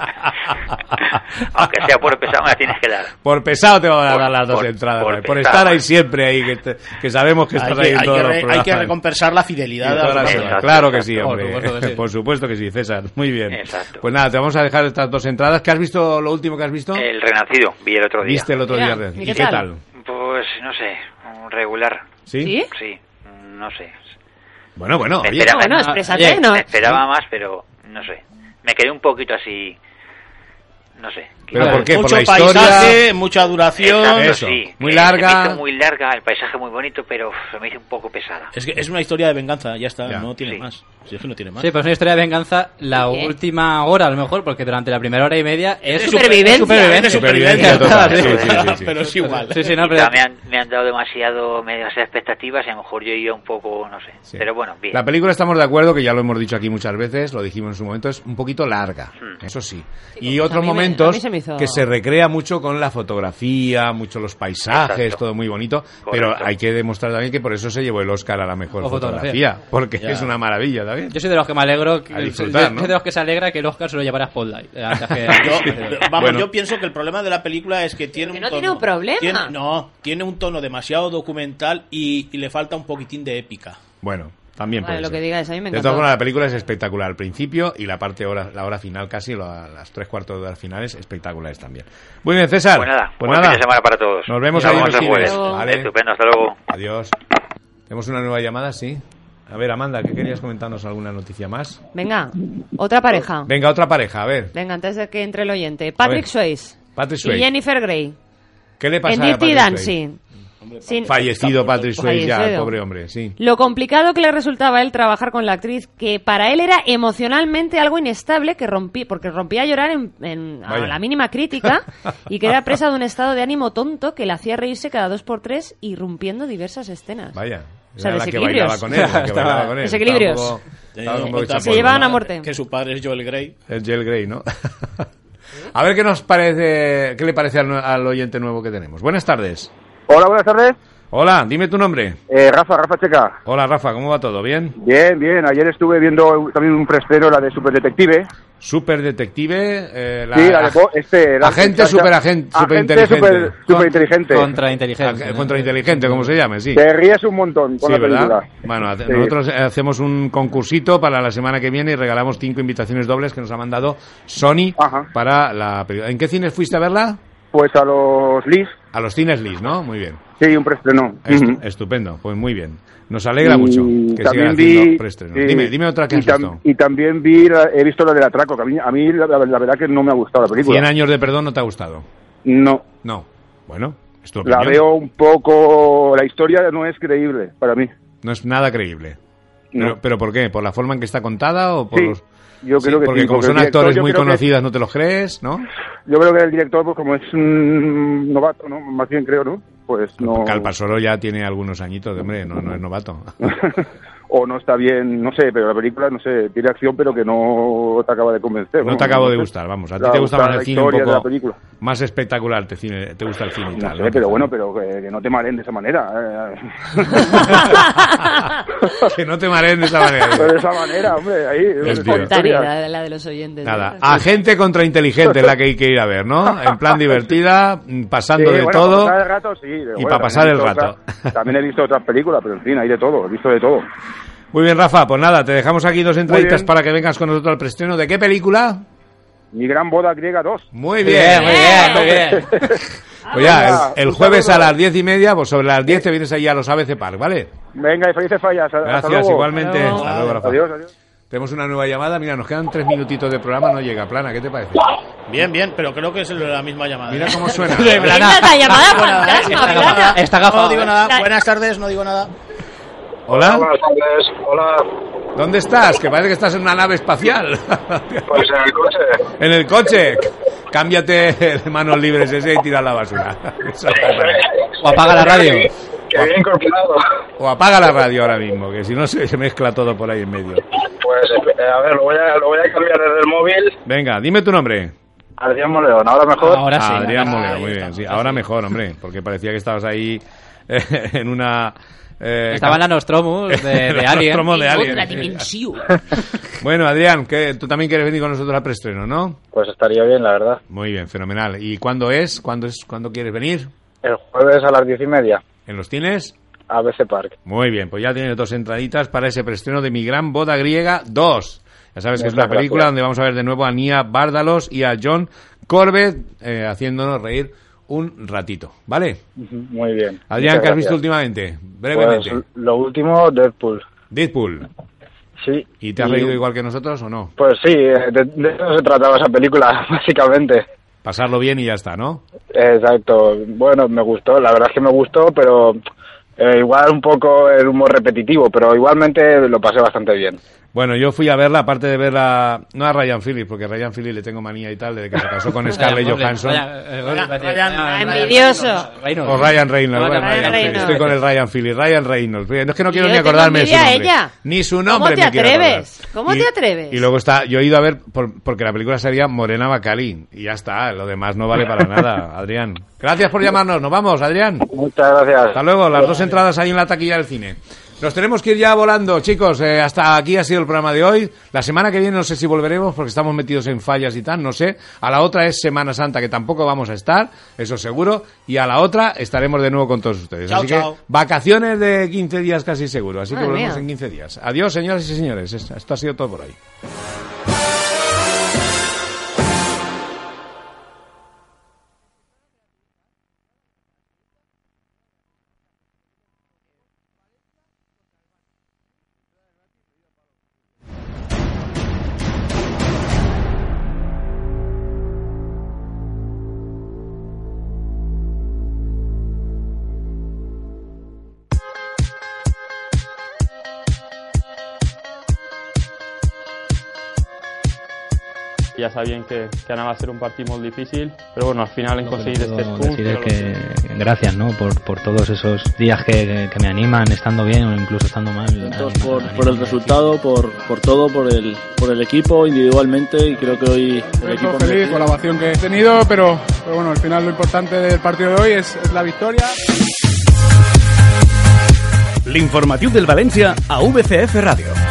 Speaker 35: Aunque sea por pesado, me la tienes que dar.
Speaker 2: Por pesado te van a dar las dos
Speaker 35: por-
Speaker 2: entradas,
Speaker 35: por
Speaker 2: ¿vale? por, estar ahí siempre ahí, que, te- que sabemos que
Speaker 22: Hay
Speaker 2: estás
Speaker 22: que,
Speaker 2: ahí en
Speaker 22: hay
Speaker 2: todos
Speaker 22: que
Speaker 2: los
Speaker 22: re- hay
Speaker 2: programas.
Speaker 22: que recompensar la fidelidad
Speaker 2: Y
Speaker 22: de
Speaker 2: todas
Speaker 22: la
Speaker 2: las horas. Claro que sí,
Speaker 21: Por
Speaker 2: hombre.
Speaker 21: supuesto que sí.
Speaker 2: Por supuesto que sí, César. Muy bien.
Speaker 35: Exacto.
Speaker 2: Pues nada, te vamos a dejar estas dos entradas. ¿Qué has visto, lo último que has visto?
Speaker 35: El renacido, vi el otro día.
Speaker 2: ¿Viste el otro
Speaker 20: Mira,
Speaker 2: día?
Speaker 20: ¿y
Speaker 2: ¿Y
Speaker 20: qué tal?
Speaker 2: tal?
Speaker 35: Pues no sé, un regular.
Speaker 2: ¿Sí?
Speaker 20: ¿Sí?
Speaker 35: Sí, no sé.
Speaker 2: Bueno, bueno, oye.
Speaker 35: esperaba,
Speaker 20: Bueno, exprésate, ¿no?
Speaker 35: me esperaba más, pero no sé. Me quedé un poquito así. No sé.
Speaker 2: ¿Pero por qué? ¿Por
Speaker 22: Mucho
Speaker 2: la historia?
Speaker 22: paisaje, mucha duración.
Speaker 35: Exacto,
Speaker 2: Eso.
Speaker 35: sí.
Speaker 2: Muy
Speaker 35: Eh,
Speaker 2: larga.
Speaker 35: Muy larga, el paisaje muy bonito, pero uf, se me hizo un poco pesada.
Speaker 22: Es que es una historia de venganza, ya está,
Speaker 2: Ya.
Speaker 22: no tiene
Speaker 35: Sí.
Speaker 22: más. Si es que no tiene más.
Speaker 21: Sí, pero es una historia de venganza la
Speaker 20: ¿Qué?
Speaker 21: última hora, a lo mejor, porque durante la primera hora y media es
Speaker 20: supervivencia.
Speaker 21: supervivencia.
Speaker 22: Es supervivencia
Speaker 2: total,
Speaker 21: Sí,
Speaker 2: sí,
Speaker 21: sí,
Speaker 2: sí, sí, sí.
Speaker 22: Pero es igual.
Speaker 21: Sí, sí, no,
Speaker 35: Quizá
Speaker 21: pero...
Speaker 35: me, han, me han dado demasiado medias expectativas y a lo mejor yo iba un poco, no sé.
Speaker 2: Sí.
Speaker 35: Pero bueno, bien.
Speaker 2: La película estamos de acuerdo, que ya lo hemos dicho aquí muchas veces, lo dijimos en su momento, es un poquito larga,
Speaker 35: Hmm.
Speaker 2: eso sí.
Speaker 20: Sí,
Speaker 2: Y
Speaker 20: pues
Speaker 2: otros
Speaker 20: me-
Speaker 2: momentos
Speaker 20: me hizo-
Speaker 2: que se recrea mucho con la fotografía, mucho los paisajes,
Speaker 35: Exacto.
Speaker 2: todo muy bonito, pero hay que demostrar también que por eso se llevó el Oscar a la mejor fotografía,
Speaker 21: fotografía.
Speaker 2: porque
Speaker 22: Ya.
Speaker 2: es una maravilla, ¿también?
Speaker 21: Yo soy de los que me alegro, que,
Speaker 2: A disfrutar,
Speaker 21: soy
Speaker 2: ¿no?
Speaker 21: de los que se alegra que el Oscar se lo llevara a Spotlight. eh, que-
Speaker 22: Yo, vamos,
Speaker 2: Bueno.
Speaker 22: yo pienso que el problema de la película es que tiene
Speaker 20: Que
Speaker 22: un
Speaker 20: no
Speaker 22: tono.
Speaker 20: tiene un problema.
Speaker 22: tiene- no, tiene un tono demasiado documental y, y le falta un poquitín de épica.
Speaker 2: Bueno, también
Speaker 20: Vale, lo que digáis, a mí me
Speaker 2: De todas formas, la película es espectacular al principio y la parte hora, la hora final casi, la- las tres cuartos de hora finales, espectaculares también. Muy bien, César.
Speaker 35: Pues nada,
Speaker 2: Pues
Speaker 35: buen
Speaker 2: nada.
Speaker 35: fin de semana para todos.
Speaker 2: Nos vemos
Speaker 35: Nos
Speaker 2: ahí en los
Speaker 35: el jueves.
Speaker 2: cines. Vale.
Speaker 35: Estupendo, hasta luego.
Speaker 2: Adiós. Tenemos una nueva llamada, sí. A ver, Amanda, ¿qué querías comentarnos alguna noticia más?
Speaker 20: Venga, otra pareja.
Speaker 2: Venga, otra pareja, a ver.
Speaker 20: Venga, antes de que entre el oyente. Patrick. Swayze
Speaker 2: Patrick
Speaker 20: y
Speaker 2: Swayze.
Speaker 20: Jennifer Grey.
Speaker 2: ¿Qué le pasa
Speaker 20: en
Speaker 2: a
Speaker 20: Dirty
Speaker 2: Patrick
Speaker 20: Dancing. Sin-
Speaker 2: Fallecido Patrick Swayze ya, pobre hombre, sí.
Speaker 20: Lo complicado que le resultaba a él trabajar con la actriz, que para él era emocionalmente algo inestable, que rompí, porque rompía a llorar en, en- a la mínima crítica y que era presa de un estado de ánimo tonto que le hacía reírse cada dos por tres, irrumpiendo diversas escenas.
Speaker 2: Vaya.
Speaker 20: O sea,
Speaker 2: Era la que
Speaker 20: desequilibrios.
Speaker 2: bailaba con él, bailaba con él.
Speaker 20: Desequilibrios.
Speaker 2: Estaba un poco- estaba un poco hecha
Speaker 20: Se llevaban a muerte.
Speaker 22: Que su padre es Joel Grey.
Speaker 2: El Gel Grey, ¿no? a ver qué nos parece, qué le parece al, al oyente nuevo que tenemos. Buenas tardes.
Speaker 36: Hola, buenas tardes.
Speaker 2: Hola, dime tu nombre.
Speaker 36: Eh, Rafa, Rafa Checa.
Speaker 2: Hola, Rafa, ¿cómo va todo? ¿Bien?
Speaker 36: Bien, bien. Ayer estuve viendo también un preestreno, la de Super Detective.
Speaker 2: Super detective. eh, la-
Speaker 36: sí, la de este, la-
Speaker 2: agente
Speaker 36: la-
Speaker 2: super agente, super
Speaker 36: agente
Speaker 2: inteligente.
Speaker 36: super- superinteligente.
Speaker 21: Contrainteligente.
Speaker 2: Contrainteligente, como se llame, sí.
Speaker 36: Te ríes un montón con
Speaker 2: Sí,
Speaker 36: la
Speaker 2: ¿verdad?
Speaker 36: película.
Speaker 2: Bueno,
Speaker 36: Sí.
Speaker 2: nosotros hacemos un concursito para la semana que viene y regalamos cinco invitaciones dobles que nos ha mandado Sony para la película. ¿En qué cines fuiste a verla?
Speaker 36: Pues a los Lis.
Speaker 2: A los cines Lis, ¿no? Muy bien.
Speaker 36: Sí, un preestreno.
Speaker 2: Estupendo, pues muy bien. Nos alegra
Speaker 36: Y
Speaker 2: mucho que
Speaker 36: también
Speaker 2: haciendo
Speaker 36: vi,
Speaker 2: preestrenos.
Speaker 36: eh,
Speaker 2: Dime, dime otra que
Speaker 36: y,
Speaker 2: has
Speaker 36: tam-
Speaker 2: visto.
Speaker 36: y también vi, he visto la del atraco, que a mí, a mí la, la- la verdad que no me ha gustado la película.
Speaker 2: 100 años de perdón no te ha gustado.
Speaker 36: No,
Speaker 2: No. Bueno, es tu
Speaker 36: la veo un poco... La historia no es creíble para mí.
Speaker 2: No es nada creíble.
Speaker 36: No.
Speaker 2: Pero, ¿Pero por qué? ¿Por la forma en que está contada o por
Speaker 36: Sí,
Speaker 2: los-
Speaker 36: yo creo que
Speaker 2: porque
Speaker 36: sí,
Speaker 2: como
Speaker 36: porque
Speaker 2: son
Speaker 36: director
Speaker 2: actores muy
Speaker 36: creo que-
Speaker 2: conocidas no te los crees, ¿no?
Speaker 36: Yo creo que el director, pues como es un novato, ¿no? Más bien creo, ¿no? Pues no...
Speaker 2: Calpasoro ya tiene algunos añitos, de hombre, no, no es novato.
Speaker 36: o no está bien, no sé, pero la película, no sé, tiene acción, pero que no te acaba de convencer.
Speaker 2: No te acabo de gustar, vamos. A ti te gusta más
Speaker 36: la
Speaker 2: el cine un
Speaker 36: de la película.
Speaker 2: más espectacular, te, cine, te gusta el cine y
Speaker 36: No
Speaker 2: tal.
Speaker 36: sé,
Speaker 2: ¿no?
Speaker 36: pero bueno, pero que, que no te mareen de esa manera. eh.
Speaker 2: que no te mareen de esa manera.
Speaker 36: de esa manera, hombre, ahí.
Speaker 20: La, la de los oyentes.
Speaker 2: Nada, agente contrainteligente es la que hay que ir a ver, ¿no? En plan divertida, pasando
Speaker 36: Sí,
Speaker 2: de
Speaker 36: bueno,
Speaker 2: todo.
Speaker 36: Para pasar el rato, sí.
Speaker 2: y
Speaker 36: bueno,
Speaker 2: para pasar el rato.
Speaker 36: también he visto otras películas, pero en fin, hay de todo, he visto de todo.
Speaker 2: Muy bien, Rafa, pues nada, te dejamos aquí dos entraditas para que vengas con nosotros al preestreno. ¿De qué película?
Speaker 36: Mi gran boda griega 2.
Speaker 2: Muy bien, muy bien, muy bien. Pues ya, el, el jueves a las diez y media, pues sobre las 10 te vienes ahí a los ABC Park, ¿vale?
Speaker 36: Venga, y felices fallas. Hasta
Speaker 2: Gracias,
Speaker 36: luego.
Speaker 2: igualmente. Hasta luego, Rafa.
Speaker 36: Adiós, adiós.
Speaker 2: Tenemos una nueva llamada. Mira, nos quedan tres minutitos de programa, no llega. Plana, ¿qué te parece?
Speaker 22: Bien, bien, pero creo que es la misma llamada.
Speaker 2: Mira cómo suena.
Speaker 22: De
Speaker 20: Plana. Esta es la llamada fantasma,
Speaker 22: esta
Speaker 20: Plana.
Speaker 21: Está gafado,
Speaker 22: No digo
Speaker 21: ¿eh?
Speaker 22: nada. Buenas tardes, no digo nada.
Speaker 2: ¿Hola?
Speaker 37: Hola.
Speaker 2: ¿Dónde estás? Que parece que estás en una nave espacial.
Speaker 37: Pues en el coche.
Speaker 2: en el coche. Cámbiate de manos libres ese y tira a la basura.
Speaker 21: O apaga la radio.
Speaker 37: Que bien incorporado.
Speaker 2: O apaga la radio ahora mismo, que si no se, se mezcla todo por ahí en medio.
Speaker 37: Pues eh, a ver, lo voy a, lo voy a cambiar desde el móvil.
Speaker 2: Venga, dime tu nombre.
Speaker 37: Adrián Moleón, ahora mejor.
Speaker 21: Ahora sí.
Speaker 2: Adrián
Speaker 21: sí.
Speaker 2: muy bien. Sí, ahora mejor, hombre, porque parecía que estabas ahí eh, en una... eh,
Speaker 21: Estaba en la Nostromus de, de
Speaker 2: la
Speaker 21: Alien.
Speaker 2: Nostromo de Alien.
Speaker 20: Otra dimensión.
Speaker 2: Bueno, Adrián, que tú también quieres venir con nosotros al preestreno, ¿no?
Speaker 37: Pues estaría bien, la verdad.
Speaker 2: Muy bien, fenomenal. ¿Y cuándo es? ¿Cuándo es? ¿Cuándo quieres venir?
Speaker 37: El jueves a las diez y media,
Speaker 2: ¿En los tienes?
Speaker 37: ABC Park.
Speaker 2: Muy bien, pues ya tienes dos entraditas para ese preestreno de Mi Gran Boda Griega 2. Ya sabes que es una película donde vamos a ver de nuevo a Nia Bárdalos y a John Corbett eh, haciéndonos reír un ratito, ¿vale?
Speaker 37: Muy bien.
Speaker 2: Adrián, ¿qué has visto últimamente? Brevemente.
Speaker 37: Pues lo último, Deadpool.
Speaker 2: Deadpool.
Speaker 37: Sí.
Speaker 2: ¿Y te has
Speaker 37: Y-
Speaker 2: reído igual que nosotros o no?
Speaker 37: Pues sí, eh, de, de eso se trataba esa película, básicamente.
Speaker 2: Pasarlo bien y ya está, ¿no?
Speaker 37: Exacto. Bueno, me gustó, la verdad es que me gustó, pero eh, igual un poco el humor repetitivo, pero igualmente lo pasé bastante bien.
Speaker 2: Bueno, yo fui a verla, aparte de verla, no a Ryan Phillips, porque a Ryan Phillips le tengo manía y tal, desde que se casó con Scarlett Johansson.
Speaker 21: eh,
Speaker 20: Envidioso.
Speaker 2: O Ryan Reynolds.
Speaker 21: No,
Speaker 2: bueno,
Speaker 21: Ryan Reynolds.
Speaker 2: Estoy con el Ryan Phillips. Ryan Reynolds. Es que no quiero
Speaker 20: Yo
Speaker 2: ni acordarme de su nombre.
Speaker 20: ella.
Speaker 2: Ni su
Speaker 20: ¿Cómo
Speaker 2: nombre
Speaker 20: te
Speaker 2: me
Speaker 20: atreves? ¿Cómo
Speaker 2: Y-
Speaker 20: te atreves?
Speaker 2: Y luego está, yo he ido a ver, por- porque la película sería Morena Bacalí. Y ya está, lo demás no vale para nada, Adrián. Gracias por llamarnos. Nos vamos, Adrián.
Speaker 37: Muchas gracias.
Speaker 2: Hasta luego, las dos entradas ahí en la taquilla del cine. Nos tenemos que ir ya volando, chicos. eh, hasta aquí ha sido el programa de hoy. La semana que viene no sé si volveremos porque estamos metidos en fallas y tal, no sé. A la otra es Semana Santa, que tampoco vamos a estar, eso seguro. Y a la otra estaremos de nuevo con todos ustedes.
Speaker 22: Chao,
Speaker 2: así
Speaker 22: chao.
Speaker 2: que vacaciones de 15 días casi seguro. Así que
Speaker 20: Madre
Speaker 2: volvemos
Speaker 20: mía.
Speaker 2: en 15 días. Adiós, señoras y señores. Esto ha sido todo por hoy.
Speaker 38: Ja sabien que, que anava a ser un partit molt difícil, però bueno, al final hem conseguit
Speaker 39: puedo
Speaker 38: estos puntos.
Speaker 39: decir que gracias ¿no? por, por todos esos días que, que me animan, estando bien o incluso estando mal.
Speaker 40: Contentos por, por el resultado, por, por todo, por el, por el equipo individualmente y creo que hoy el equipo...
Speaker 41: Feliz con la ovación que he tenido, pero, pero bueno, al final lo importante del partido de hoy es, es la victoria.
Speaker 42: L'informatiu del València a VCF Ràdio.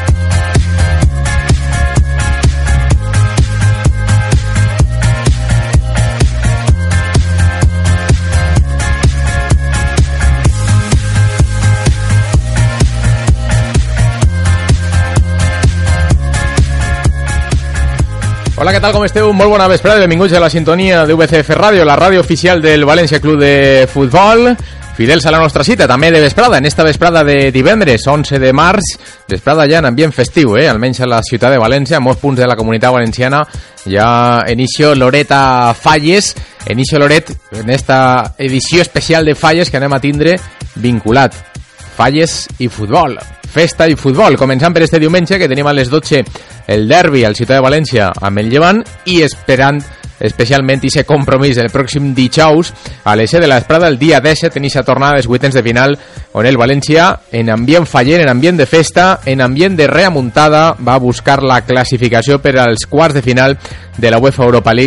Speaker 43: Hola, què tal, com esteu? Molt bona vesprada, benvinguts a la sintonia de VCF Ràdio, la ràdio oficial del València Club de Futbol. Fidels a la nostra cita, també de vesprada, en esta vesprada de divendres, 11 de març, vesprada ja en ambient festiu, eh? almenys a la ciutat de València, a molts punts de la comunitat valenciana, ja inicio Loreta Falles, inicio Loret en esta edició especial de Falles que anem a tindre vinculat. Falles i futbol, festa i futbol. Començant per este diumenge, que tenim a les 12 el derbi al Ciutat de València amb el Llevant i esperant especialment i ser compromís el pròxim dijous a les 7 de l'esprada, el dia 17 en aquesta tornada dels vuitens de final on el València en ambient fallant, en ambient de festa en ambient de reamuntada va buscar la classificació per als quarts de final de la UEFA Europa League